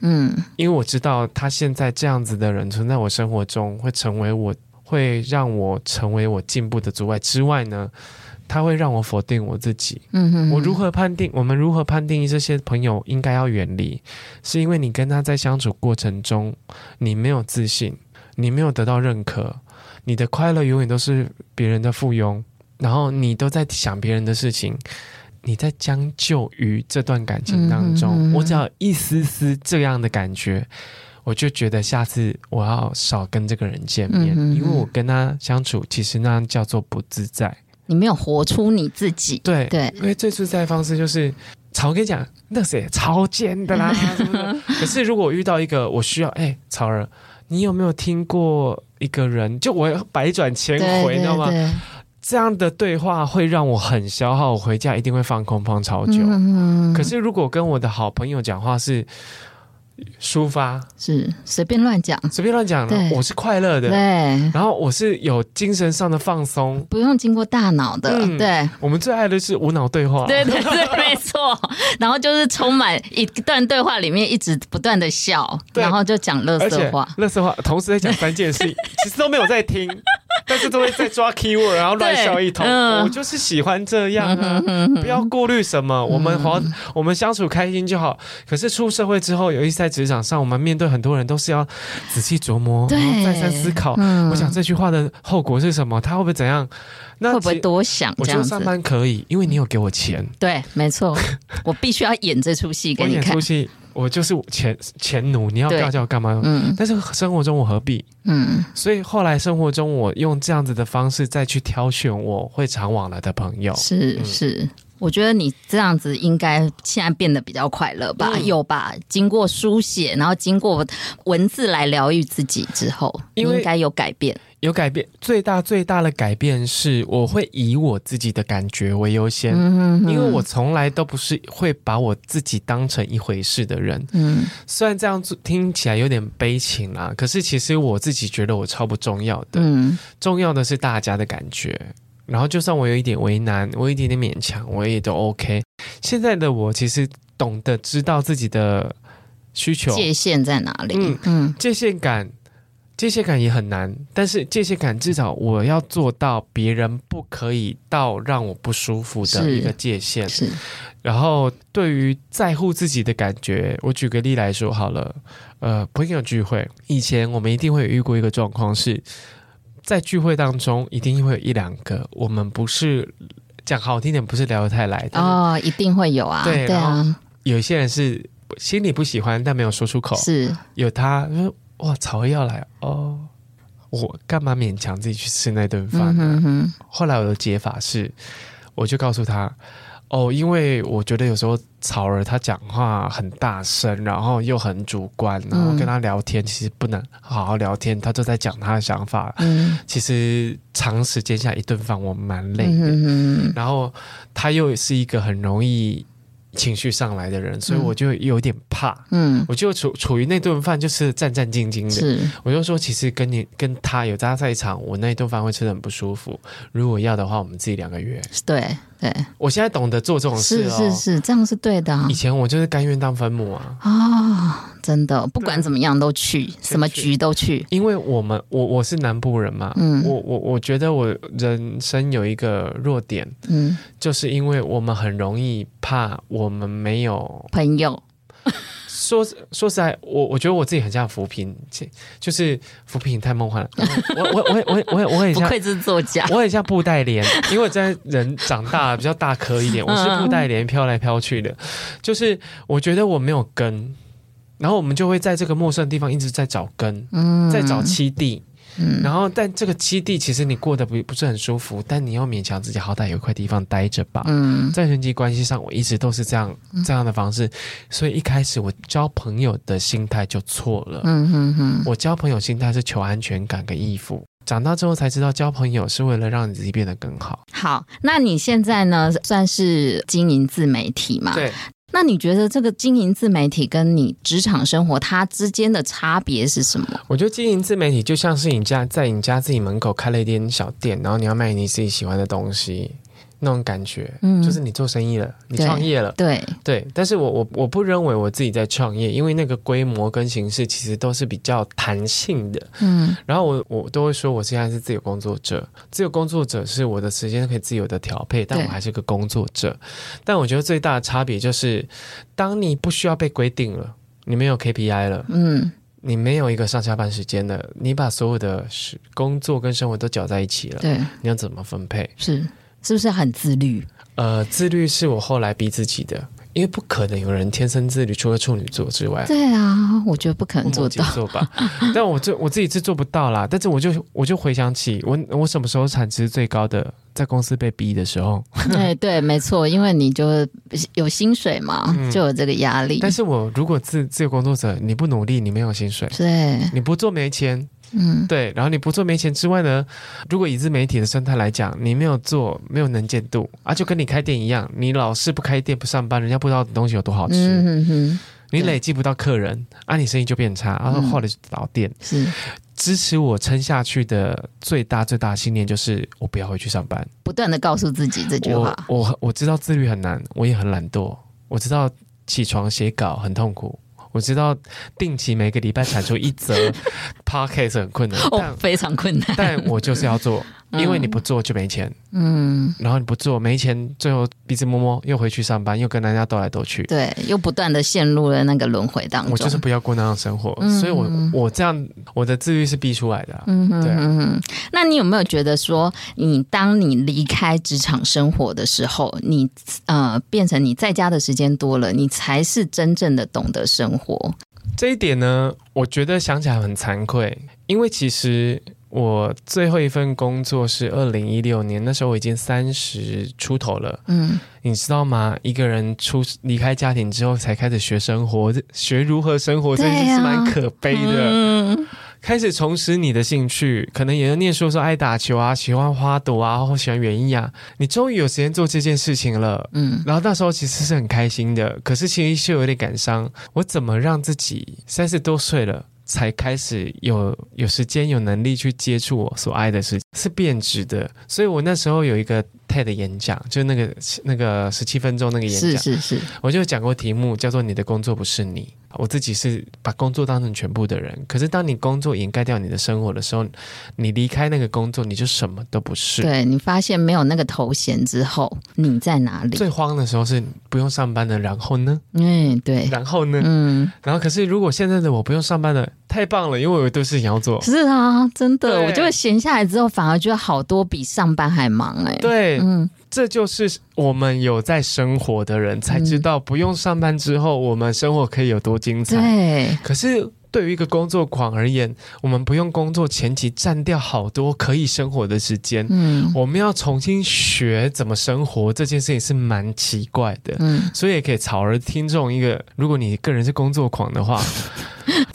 嗯，因为我知道他现在这样子的人存在我生活中，会成为我，会让我成为我进步的阻碍之外呢。他会让我否定我自己。嗯哼，我如何判定？我们如何判定这些朋友应该要远离？是因为你跟他在相处过程中，你没有自信，你没有得到认可，你的快乐永远都是别人的附庸，然后你都在想别人的事情，你在将就于这段感情当中。嗯、我只要一丝丝这样的感觉。我就觉得下次我要少跟这个人见面，嗯、因为我跟他相处，其实那样叫做不自在。你没有活出你自己。对对，因为最自在的方式就是，草我跟你讲，那谁超贱的啦？<laughs> 可是如果我遇到一个我需要，哎、欸，草儿，你有没有听过一个人？就我百转千回，你知道吗？这样的对话会让我很消耗，我回家一定会放空放超久。嗯、可是如果跟我的好朋友讲话是。抒发是随便乱讲，随便乱讲的。我是快乐的，对。然后我是有精神上的放松，不用经过大脑的，嗯、对。我们最爱的是无脑对话，对对 <laughs> 对，没错。然后就是充满一段对话里面一直不断的笑，然后就讲乐色话，乐色话，同时在讲三件事，<laughs> 其实都没有在听。但是都会在抓 <laughs> keyword，然后乱笑一通。嗯、我就是喜欢这样啊，不要顾虑什么，我们好，嗯、我们相处开心就好。可是出社会之后，尤其在职场上，我们面对很多人都是要仔细琢磨，对然后再三思考。嗯、我想这句话的后果是什么？他会不会怎样？那会不会多想？我觉得上班可以，因为你有给我钱。对，没错，我必须要演这出戏给你看。我就是钱钱奴，你要不要叫我干嘛？嗯，但是生活中我何必？嗯，所以后来生活中我用这样子的方式再去挑选我会常往来的朋友。是是，我觉得你这样子应该现在变得比较快乐吧？嗯、有吧？经过书写，然后经过文字来疗愈自己之后，应该有改变。有改变，最大最大的改变是，我会以我自己的感觉为优先，嗯、哼哼因为我从来都不是会把我自己当成一回事的人。嗯，虽然这样子听起来有点悲情啦，可是其实我自己觉得我超不重要的。嗯，重要的是大家的感觉。然后，就算我有一点为难，我有一点点勉强，我也都 OK。现在的我其实懂得知道自己的需求界限在哪里。嗯，嗯界限感。界限感也很难，但是界限感至少我要做到别人不可以到让我不舒服的一个界限。是，是然后对于在乎自己的感觉，我举个例来说好了。呃，朋友聚会，以前我们一定会有遇过一个状况是，在聚会当中一定会有一两个我们不是讲好听点，不是聊得太来的哦，一定会有啊。对，对啊，有一些人是心里不喜欢，但没有说出口。是有他。哇，草儿要来哦！我干嘛勉强自己去吃那顿饭呢？嗯、哼哼后来我的解法是，我就告诉他哦，因为我觉得有时候草儿他讲话很大声，然后又很主观，然后跟他聊天其实不能好好聊天，他就在讲他的想法。嗯，其实长时间下一顿饭我蛮累的，然后他又是一个很容易。情绪上来的人，所以我就有点怕。嗯，我就处处于那顿饭就是战战兢兢的。是，我就说，其实跟你跟他有他在一场，我那一顿饭会吃的很不舒服。如果要的话，我们自己两个约。对。对，我现在懂得做这种事，是是是，这样是对的啊。以前我就是甘愿当分母啊，啊、哦，真的，不管怎么样都去，什么局都去。因为我们，我我是南部人嘛，嗯，我我我觉得我人生有一个弱点，嗯，就是因为我们很容易怕我们没有朋友。说说实在，我我觉得我自己很像浮萍，就是浮萍太梦幻了。<laughs> 我我我我我我很像，不愧是作家，<laughs> 我很像布袋莲，因为我在人长大比较大颗一点，<laughs> 我是布袋莲飘来飘去的。就是我觉得我没有根，然后我们就会在这个陌生的地方一直在找根，在找栖地。嗯，然后但这个基地其实你过得不不是很舒服，但你要勉强自己，好歹有一块地方待着吧。嗯，在人际关系上，我一直都是这样这样的方式，所以一开始我交朋友的心态就错了。嗯哼哼，我交朋友心态是求安全感跟依附，长大之后才知道交朋友是为了让你自己变得更好。好，那你现在呢，算是经营自媒体嘛？对。那你觉得这个经营自媒体跟你职场生活它之间的差别是什么？我觉得经营自媒体就像是你家在你家自己门口开了一间小店，然后你要卖你自己喜欢的东西，那种感觉，嗯，就是你做生意了，你创业了，对对。但是我我我不认为我自己在创业，因为那个规模跟形式其实都是比较弹性的，嗯。然后我我都会说，我现在是自由工作者，自由工作者是我的时间可以自由的调配，但我还是个工作者。但我觉得最大的差别就是，当你不需要被规定了，你没有 KPI 了，嗯，你没有一个上下班时间了，你把所有的工作跟生活都搅在一起了，对，你要怎么分配？是。是不是很自律？呃，自律是我后来逼自己的，因为不可能有人天生自律，除了处女座之外。对啊，我觉得不可能做到做吧。但我这我自己是 <laughs> 做不到啦。但是我就我就回想起我我什么时候产值最高的，在公司被逼的时候。对对，没错，因为你就有薪水嘛，就有这个压力。嗯，但是我如果自自由工作者，你不努力，你没有薪水。对，你不做没钱。嗯，对，然后你不做没钱之外呢，如果以自媒体的生态来讲，你没有做，没有能见度啊，就跟你开店一样，你老是不开店不上班，人家不知道东西有多好吃，嗯哼哼，你累积不到客人啊，你生意就变差，然后后来就倒店。是支持我撑下去的最大最大的信念就是我不要回去上班，不断的告诉自己这句话。我我，我知道自律很难，我也很懒惰，我知道起床写稿很痛苦。我知道定期每个礼拜产出一则 <laughs> podcast 很困难，哦，非常困难，但我就是要做。因为你不做就没钱，嗯，然后你不做没钱，最后鼻子摸摸又回去上班，又跟人家斗来斗去，对，又不断的陷入了那个轮回当中。我就是不要过那样生活，嗯、所以我我这样我的自律是逼出来的，嗯哼，对、啊。那你有没有觉得说，你当你离开职场生活的时候，你呃变成你在家的时间多了，你才是真正的懂得生活？这一点呢，我觉得想起来很惭愧，因为其实。我最后一份工作是二零一六年，那时候我已经三十出头了。嗯，你知道吗？一个人出离开家庭之后，才开始学生活，学如何生活，这件事是蛮可悲的。嗯，开始重拾你的兴趣，可能有人念书说爱打球啊，喜欢花朵啊，或喜欢园艺啊。你终于有时间做这件事情了。嗯，然后那时候其实是很开心的，可是其实是有点感伤。我怎么让自己三十多岁了？才开始有有时间有能力去接触我所爱的事情，是变质的。所以我那时候有一个 TED 演讲，就是那个那个十七分钟那个演讲，是是是，我就讲过题目叫做“你的工作不是你”。我自己是把工作当成全部的人，可是当你工作掩盖掉你的生活的时候，你离开那个工作，你就什么都不是。对，你发现没有那个头衔之后，你在哪里？最慌的时候是不用上班的，然后呢？嗯，对，然后呢？嗯，然后可是如果现在的我不用上班了，太棒了，因为我有一堆事情要做。是啊，真的，我就会闲下来之后，反而觉得好多比上班还忙哎、欸。对，嗯。这就是我们有在生活的人才知道，不用上班之后，我们生活可以有多精彩。对，可是对于一个工作狂而言，我们不用工作前期占掉好多可以生活的时间。嗯，我们要重新学怎么生活，这件事情是蛮奇怪的。嗯，所以也可以草儿听众一个，如果你个人是工作狂的话。<laughs>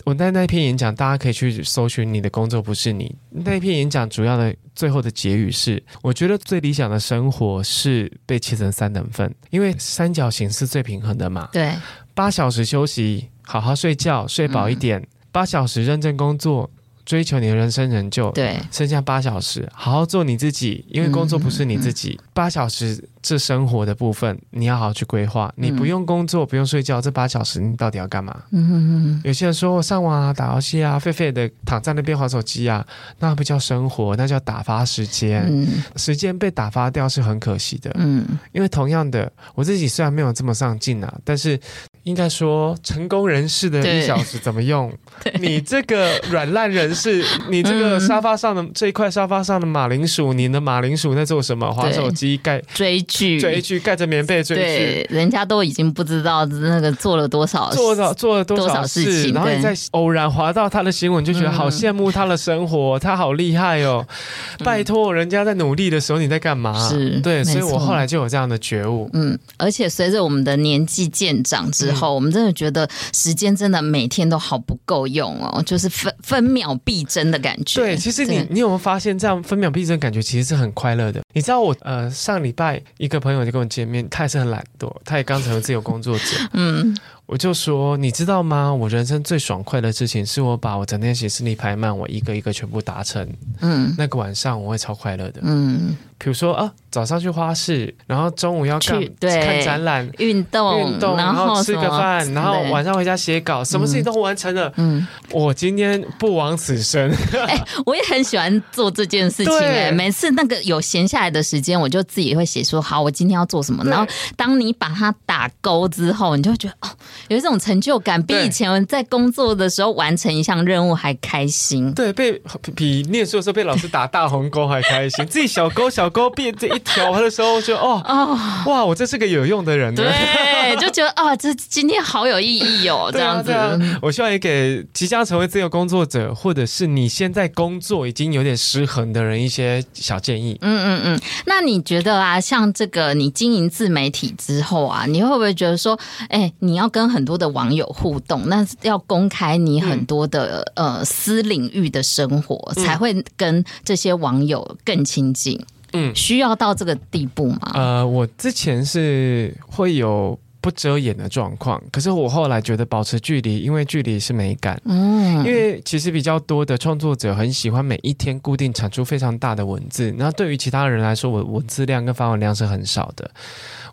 我在那篇演讲，大家可以去搜寻“你的工作不是你”。那篇演讲主要的最后的结语是：我觉得最理想的生活是被切成三等份，因为三角形是最平衡的嘛。对，八小时休息，好好睡觉，睡饱一点；八小时认真工作。追求你的人生成就，对，剩下八小时，好好做你自己，因为工作不是你自己。八小时这生活的部分，你要好好去规划。你不用工作，不用睡觉，这八小时你到底要干嘛？嗯哼哼。有些人说我上网啊，打游戏啊，废废的躺在那边划手机啊，那不叫生活，那叫打发时间。嗯，时间被打发掉是很可惜的。嗯，因为同样的，我自己虽然没有这么上进啊，但是。应该说，成功人士的一小时怎么用？<laughs> 你这个软烂人士，<laughs> 你这个沙发上的、嗯、这一块沙发上的马铃薯，你的马铃薯在做什么？滑手机盖追剧，追剧盖着棉被追剧。人家都已经不知道那个做了多少，做了做了多少事情，然后你再偶然滑到他的新闻，就觉得好羡慕他的生活，嗯、他好厉害哦！<laughs> 拜托，人家在努力的时候，你在干嘛？是对，所以我后来就有这样的觉悟。嗯，而且随着我们的年纪渐长之后。后，我们真的觉得时间真的每天都好不够用哦，就是分分秒必争的感觉。对，其实你你有没有发现，这样分秒必争的感觉其实是很快乐的？你知道我呃上礼拜一个朋友就跟我见面，他也是很懒惰，他也刚成为自由工作者。嗯，我就说，你知道吗？我人生最爽快的事情，是我把我整天写事历排满，我一个一个全部达成。嗯，那个晚上我会超快乐的。嗯。比如说啊，早上去花市，然后中午要干看展览、运动、运动，然后吃个饭，然后晚上回家写稿，什么事情都完成了。嗯，我今天不枉此生。<laughs> 哎、欸，我也很喜欢做这件事情、欸。哎，每次那个有闲下来的时间，我就自己会写说，好，我今天要做什么。然后当你把它打勾之后，你就会觉得哦，有一种成就感，比以前在工作的时候完成一项任务还开心。对，被比念书的时候被老师打大红勾还开心，<laughs> 自己小勾小勾变这一条的时候就哦哦哇，我真是个有用的人。对，就觉得啊、<laughs> 哦，这今天好有意义哦，这样子。啊啊、我希望也给即将成为自由工作者，或者是你现在工作已经有点失衡的人一些小建议。嗯嗯嗯，那你觉得啊，像这个你经营自媒体之后啊，你会不会觉得说，哎，你要跟很多的网友互动，那要公开你很多的、嗯、呃私领域的生活，才会跟这些网友更亲近？嗯，需要到这个地步吗？呃，我之前是会有不遮掩的状况，可是我后来觉得保持距离，因为距离是美感。嗯，因为其实比较多的创作者很喜欢每一天固定产出非常大的文字，那对于其他人来说，我文字量跟发文量是很少的。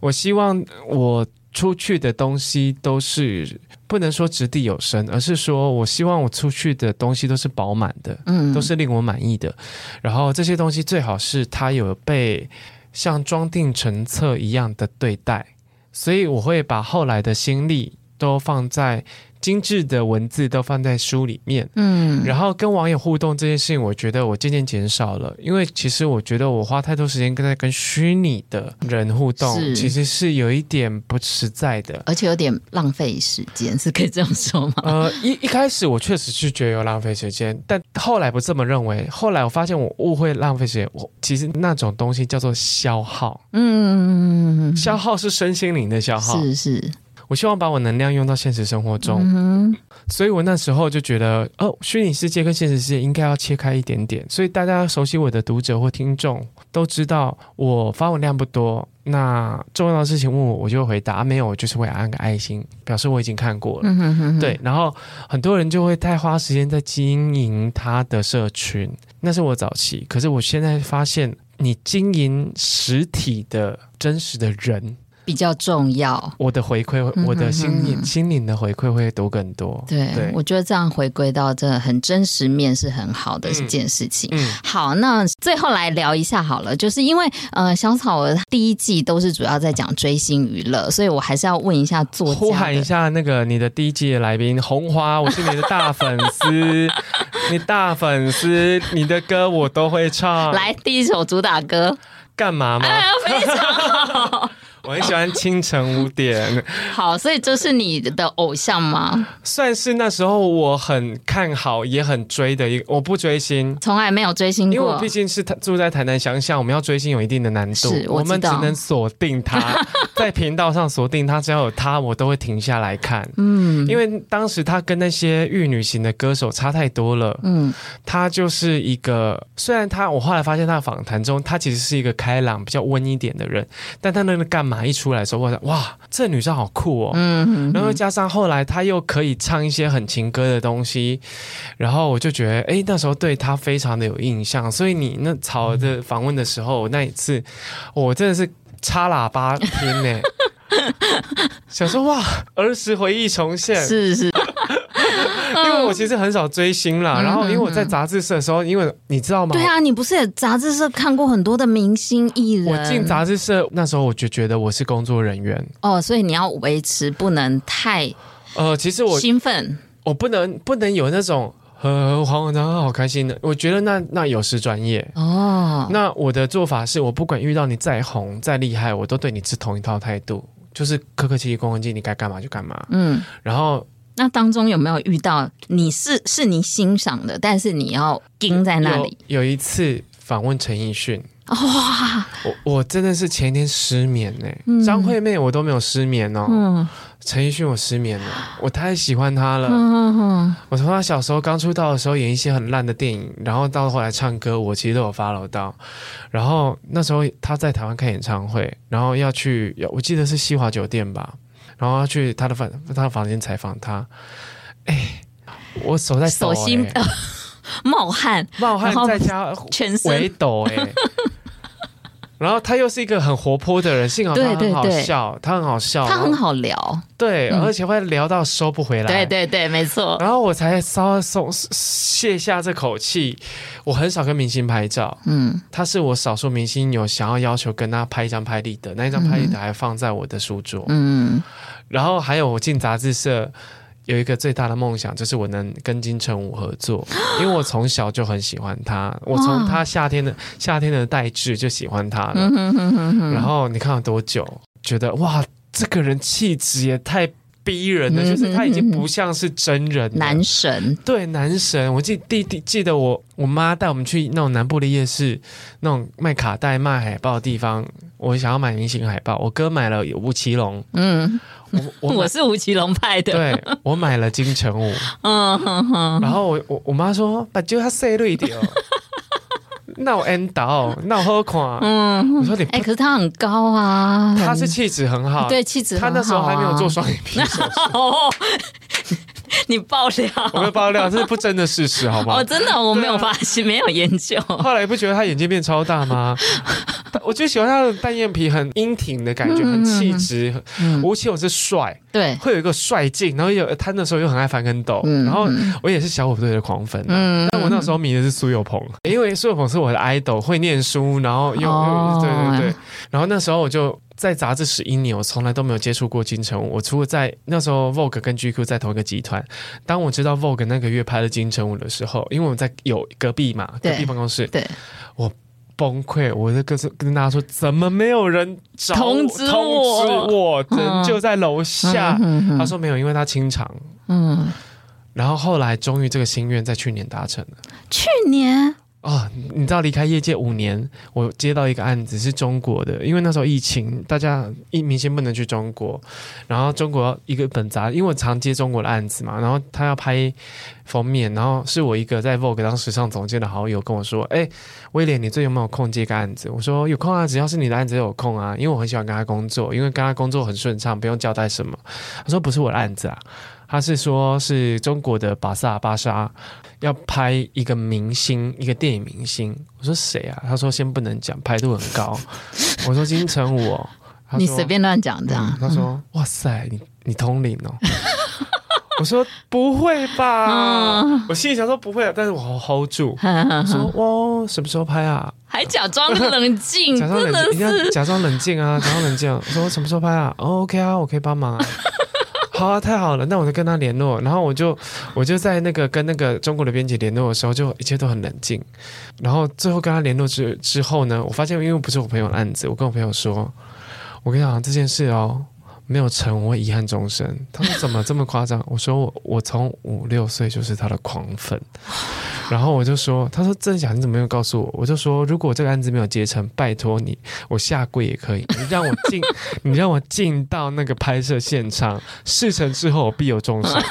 我希望我。出去的东西都是不能说掷地有声，而是说我希望我出去的东西都是饱满的，嗯，都是令我满意的。然后这些东西最好是它有被像装订成册一样的对待，所以我会把后来的心力都放在。精致的文字都放在书里面，嗯，然后跟网友互动这件事情，我觉得我渐渐减少了，因为其实我觉得我花太多时间跟在跟虚拟的人互动，其实是有一点不实在的，而且有点浪费时间，是可以这样说吗？呃，一一开始我确实是觉得有浪费时间，但后来不这么认为，后来我发现我误会浪费时间，我其实那种东西叫做消耗，嗯，消耗是身心灵的消耗，是是。我希望把我能量用到现实生活中，嗯、所以我那时候就觉得，哦，虚拟世界跟现实世界应该要切开一点点。所以大家熟悉我的读者或听众都知道，我发文量不多。那重要的事情问我，我就会回答；啊、没有，我就是会按个爱心，表示我已经看过了。嗯、哼哼哼对，然后很多人就会太花时间在经营他的社群，那是我早期。可是我现在发现，你经营实体的真实的人。比较重要，我的回馈，我的心灵、心灵的回馈会多更多。对，对我觉得这样回归到这很真实面是很好的一件事情。嗯嗯、好，那最后来聊一下好了，就是因为呃，小草儿第一季都是主要在讲追星娱乐，所以我还是要问一下作家，呼喊一下那个你的第一季的来宾红花，我是你的大粉丝，<laughs> 你大粉丝，你的歌我都会唱。来，第一首主打歌，干嘛吗？哎，非常好。<laughs> 我很喜欢清晨五点。<laughs> 好，所以这是你的偶像吗？算是那时候我很看好也很追的一个。我不追星，从来没有追星过。因为我毕竟是住在台南乡下，我们要追星有一定的难度。我，我们只能锁定他，<laughs> 在频道上锁定他，只要有他，我都会停下来看。嗯，因为当时他跟那些玉女型的歌手差太多了。嗯，他就是一个，虽然他我后来发现他的访谈中，他其实是一个开朗、比较温一点的人，但他那个干嘛？一出来的时候，我想哇，这女生好酷哦。然后加上后来她又可以唱一些很情歌的东西，然后我就觉得，哎，那时候对她非常的有印象。所以你那草的访问的时候，那一次我真的是插喇叭听呢，<laughs> 想说哇，儿时回忆重现，是是。<laughs> 因为我其实很少追星啦，然后因为我在杂志社的时候，因为你知道吗？对啊，你不是也杂志社看过很多的明星艺人？我进杂志社那时候，我就觉得我是工作人员哦，所以你要维持不能太呃，其实我兴奋，我不能不能有那种和黄然后好开心的，我觉得那那有失专业哦。那我的做法是我不管遇到你再红再厉害，我都对你持同一套态度，就是客客气气、恭恭敬敬，你该干嘛就干嘛。嗯，然后。那当中有没有遇到你是是你欣赏的，但是你要盯在那里？有，有一次访问陈奕迅，哇，我我真的是前一天失眠呢。张、嗯、惠妹我都没有失眠哦，嗯、陈奕迅我失眠了，我太喜欢他了。嗯嗯、我从他小时候刚出道的时候演一些很烂的电影，然后到后来唱歌，我其实都有 follow 到。然后那时候他在台湾开演唱会，然后要去，我记得是西华酒店吧。然后去他的房，他的房间采访他，哎，我手在抖，手心冒汗，冒汗在家全身抖，哎，然后他又是一个很活泼的人，幸好他很好笑，他很好笑，他很好聊，对，而且会聊到收不回来。对对对，没错。然后我才稍微松卸下这口气。我很少跟明星拍照，嗯，他是我少数明星有想要要求跟他拍一张拍立得，那一张拍立得还放在我的书桌，嗯。然后还有我进杂志社。有一个最大的梦想，就是我能跟金城武合作，<gasps> 因为我从小就很喜欢他，我从他夏天的夏天的代志就喜欢他了。然后你看了多久，觉得哇，这个人气质也太逼人的，就是他已经不像是真人，男神，对，男神。我记弟弟记得我我妈带我们去那种南部的夜市，那种卖卡带、卖海报的地方，我想要买明星海报，我哥买了吴奇隆，嗯。我我，我 <laughs> 是吴奇隆派的，对，我买了金城武，嗯哼哼，然后我我我妈说把就他塞瑞掉，那我 N 到，那我何况，嗯，我说你哎、欸，可是他很高啊，他是气质很好，对，气质很好、啊，他那时候还没有做双眼皮手术。<laughs> <laughs> 你爆料，<laughs> 我没有爆料，这是不争的事实，好吗？哦，真的，我没有发现，啊、没有研究。后来不觉得他眼睛变超大吗？我就喜欢他的单眼皮，很英挺的感觉，很气质。吴奇隆是帅，对，会有一个帅劲，然后有他那时候又很爱翻跟斗，嗯、然后我也是小虎队的狂粉、啊，嗯，但我那时候迷的是苏有朋，因为苏有朋是我的 idol，会念书，然后又、哦、对对对，然后那时候我就。在杂志十一年，我从来都没有接触过金城武。我除了在那时候，Vogue 跟 GQ 在同一个集团。当我知道 Vogue 那个月拍了金城武的时候，因为我们在有隔壁嘛，隔壁办公室，对，我崩溃。我就跟跟大家说，怎么没有人找通知我？通知我，人就在楼下。嗯、他说没有，因为他清场。嗯，然后后来终于这个心愿在去年达成了。去年。哦，你知道离开业界五年，我接到一个案子是中国的，因为那时候疫情，大家一明星不能去中国，然后中国一个本杂，因为我常接中国的案子嘛，然后他要拍封面，然后是我一个在 Vogue 当时尚总监的好友跟我说，哎，威廉，你最近有没有空接个案子？我说有空啊，只要是你的案子有空啊，因为我很喜欢跟他工作，因为跟他工作很顺畅，不用交代什么。他说不是我的案子啊。他是说，是中国的巴萨巴莎要拍一个明星，一个电影明星。我说谁啊？他说先不能讲，排度很高。<laughs> 我说金城武哦，你随便乱讲这样。他说哇塞，你你通灵哦。<laughs> 我说不会吧？我心里想说不会啊，但是我 hold 住。<laughs> 我说哇，什么时候拍啊？还假装冷静，假装冷静，一定要假装冷静啊，假装冷静。我说什么时候拍啊哦、？OK 啊，我可以帮忙啊。好啊，太好了，那我就跟他联络，然后我就我就在那个跟那个中国的编辑联络的时候，就一切都很冷静，然后最后跟他联络之之后呢，我发现因为不是我朋友的案子，我跟我朋友说，我跟你讲这件事哦。没有成，我会遗憾终生。他说怎么这么夸张？我说我我从五六岁就是他的狂粉，然后我就说，他说真的假的？你怎么没有告诉我？我就说如果这个案子没有结成，拜托你，我下跪也可以，你让我进，<laughs> 你让我进到那个拍摄现场，事成之后我必有重赏。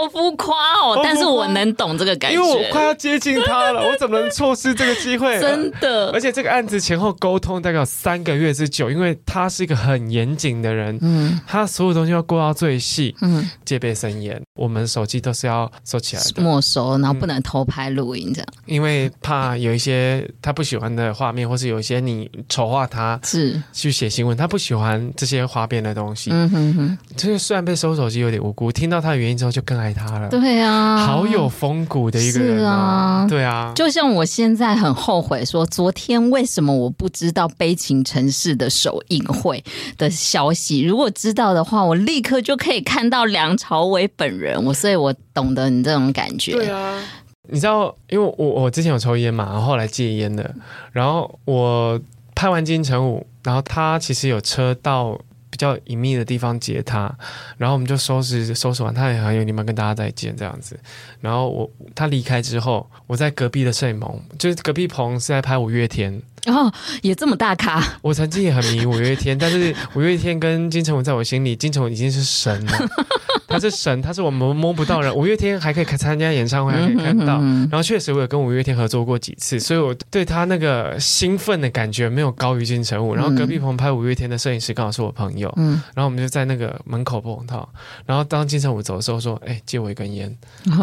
好浮夸哦！但是我能懂这个感觉，因为我快要接近他了，我怎么能错失这个机会？真的，而且这个案子前后沟通大概有三个月之久，因为他是一个很严谨的人，嗯，他所有东西要过到最细，嗯，戒备森严，我们手机都是要收起来的，没收，然后不能偷拍录音这样，因为怕有一些他不喜欢的画面，或是有一些你丑化他，是。去写新闻，他不喜欢这些花边的东西，嗯哼哼，就是虽然被收手机有点无辜，听到他的原因之后就更爱。他了，对啊，好有风骨的一个人啊，啊对啊，就像我现在很后悔说，昨天为什么我不知道《悲情城市》的首映会的消息？如果知道的话，我立刻就可以看到梁朝伟本人。我所以，我懂得你这种感觉。对啊，你知道，因为我我之前有抽烟嘛，然后后来戒烟的，然后我拍完金城武，然后他其实有车到。较隐秘的地方接他，然后我们就收拾收拾完，他也很有你们跟大家再见这样子。然后我他离开之后，我在隔壁的摄影棚，就是隔壁棚是在拍五月天。哦，也这么大咖！我曾经也很迷五月天，但是五月天跟金城武在我心里，金城武已经是神了。<laughs> 他是神，他是我们摸不到人。五月天还可以参加演唱会，还可以看到。嗯、然后确实我有跟五月天合作过几次，所以我对他那个兴奋的感觉没有高于金城武。然后隔壁棚拍五月天的摄影师刚好是我朋友，嗯，然后我们就在那个门口不碰套。然后当金城武走的时候说：“哎，借我一根烟。”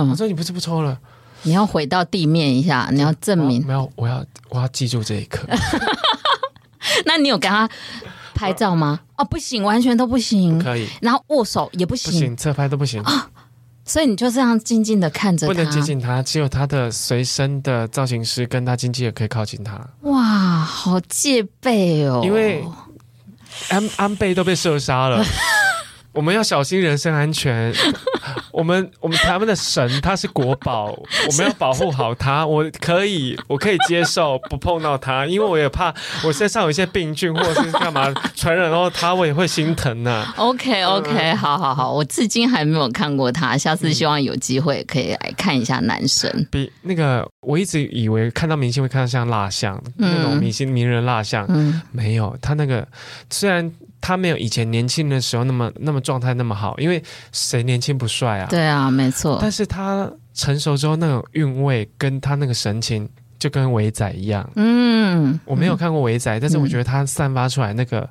我说：“你不是不抽了？”你要回到地面一下，你要证明。没有，我要我要记住这一刻。<laughs> 那你有跟他拍照吗？哦，不行，完全都不行。不可以。然后握手也不行，不行，侧拍都不行啊。所以你就这样静静的看着他，不能接近他，只有他的随身的造型师跟他经纪人可以靠近他。哇，好戒备哦！因为安安倍都被射杀了。<laughs> 我们要小心人身安全。我们我们台湾的神他是国宝，<laughs> 我们要保护好他。我可以我可以接受不碰到他，因为我也怕我身上有一些病菌或者是干嘛传染，到他我也会心疼呐、啊。OK OK，、嗯、好好好，我至今还没有看过他，下次希望有机会可以来看一下男神。比那个我一直以为看到明星会看到像蜡像、嗯、那种明星名人蜡像，嗯，没有他那个虽然。他没有以前年轻的时候那么那么状态那么好，因为谁年轻不帅啊？对啊，没错。但是他成熟之后那种韵味，跟他那个神情，就跟伟仔一样。嗯，我没有看过伟仔，嗯，但是我觉得他散发出来那个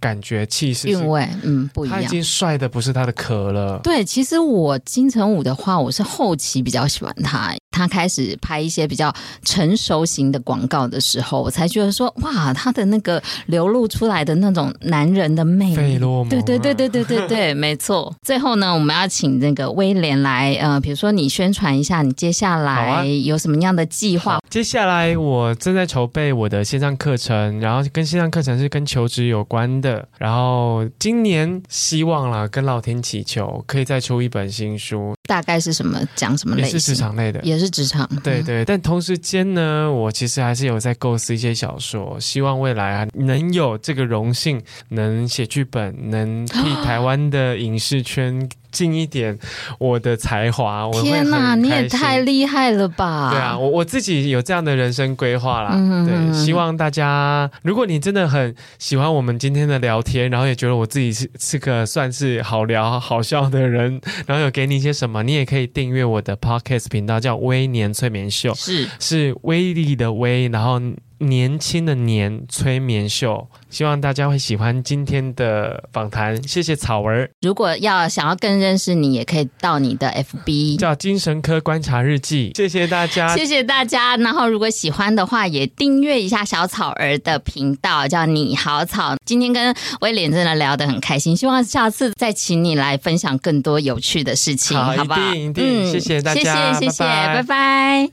感觉气势韵味，嗯，不一样。他已经帅的不是他的壳了。对，其实我金城武的话，我是后期比较喜欢他。他开始拍一些比较成熟型的广告的时候，我才觉得说，哇，他的那个流露出来的那种男人的魅力，啊、对对对对对对对，没错。最后呢，我们要请那个威廉来，呃，比如说你宣传一下你接下来有什么样的计划？接下来我正在筹备我的线上课程，然后跟线上课程是跟求职有关的，然后今年希望啦，跟老天祈求可以再出一本新书，大概是什么讲什么类型？也是职场类的，也是。是职场，对对，但同时间呢，我其实还是有在构思一些小说，希望未来啊能有这个荣幸，能写剧本，能替台湾的影视圈。尽一点我的才华，天哪，你也太厉害了吧！对啊，我我自己有这样的人生规划啦。嗯，对，希望大家，如果你真的很喜欢我们今天的聊天，然后也觉得我自己是是个算是好聊好笑的人，然后有给你一些什么，你也可以订阅我的 Podcast 频道，叫微年催眠秀，是是威力的威，然后。年轻的年催眠秀，希望大家会喜欢今天的访谈。谢谢草儿。如果要想要更认识你，也可以到你的 FB 叫精神科观察日记。谢谢大家，谢谢大家。然后如果喜欢的话，也订阅一下小草儿的频道，叫你好草。今天跟威廉真的聊得很开心，希望下次再请你来分享更多有趣的事情，好，好不好？一定一定。嗯，谢谢大家，谢谢谢谢，拜拜。拜拜。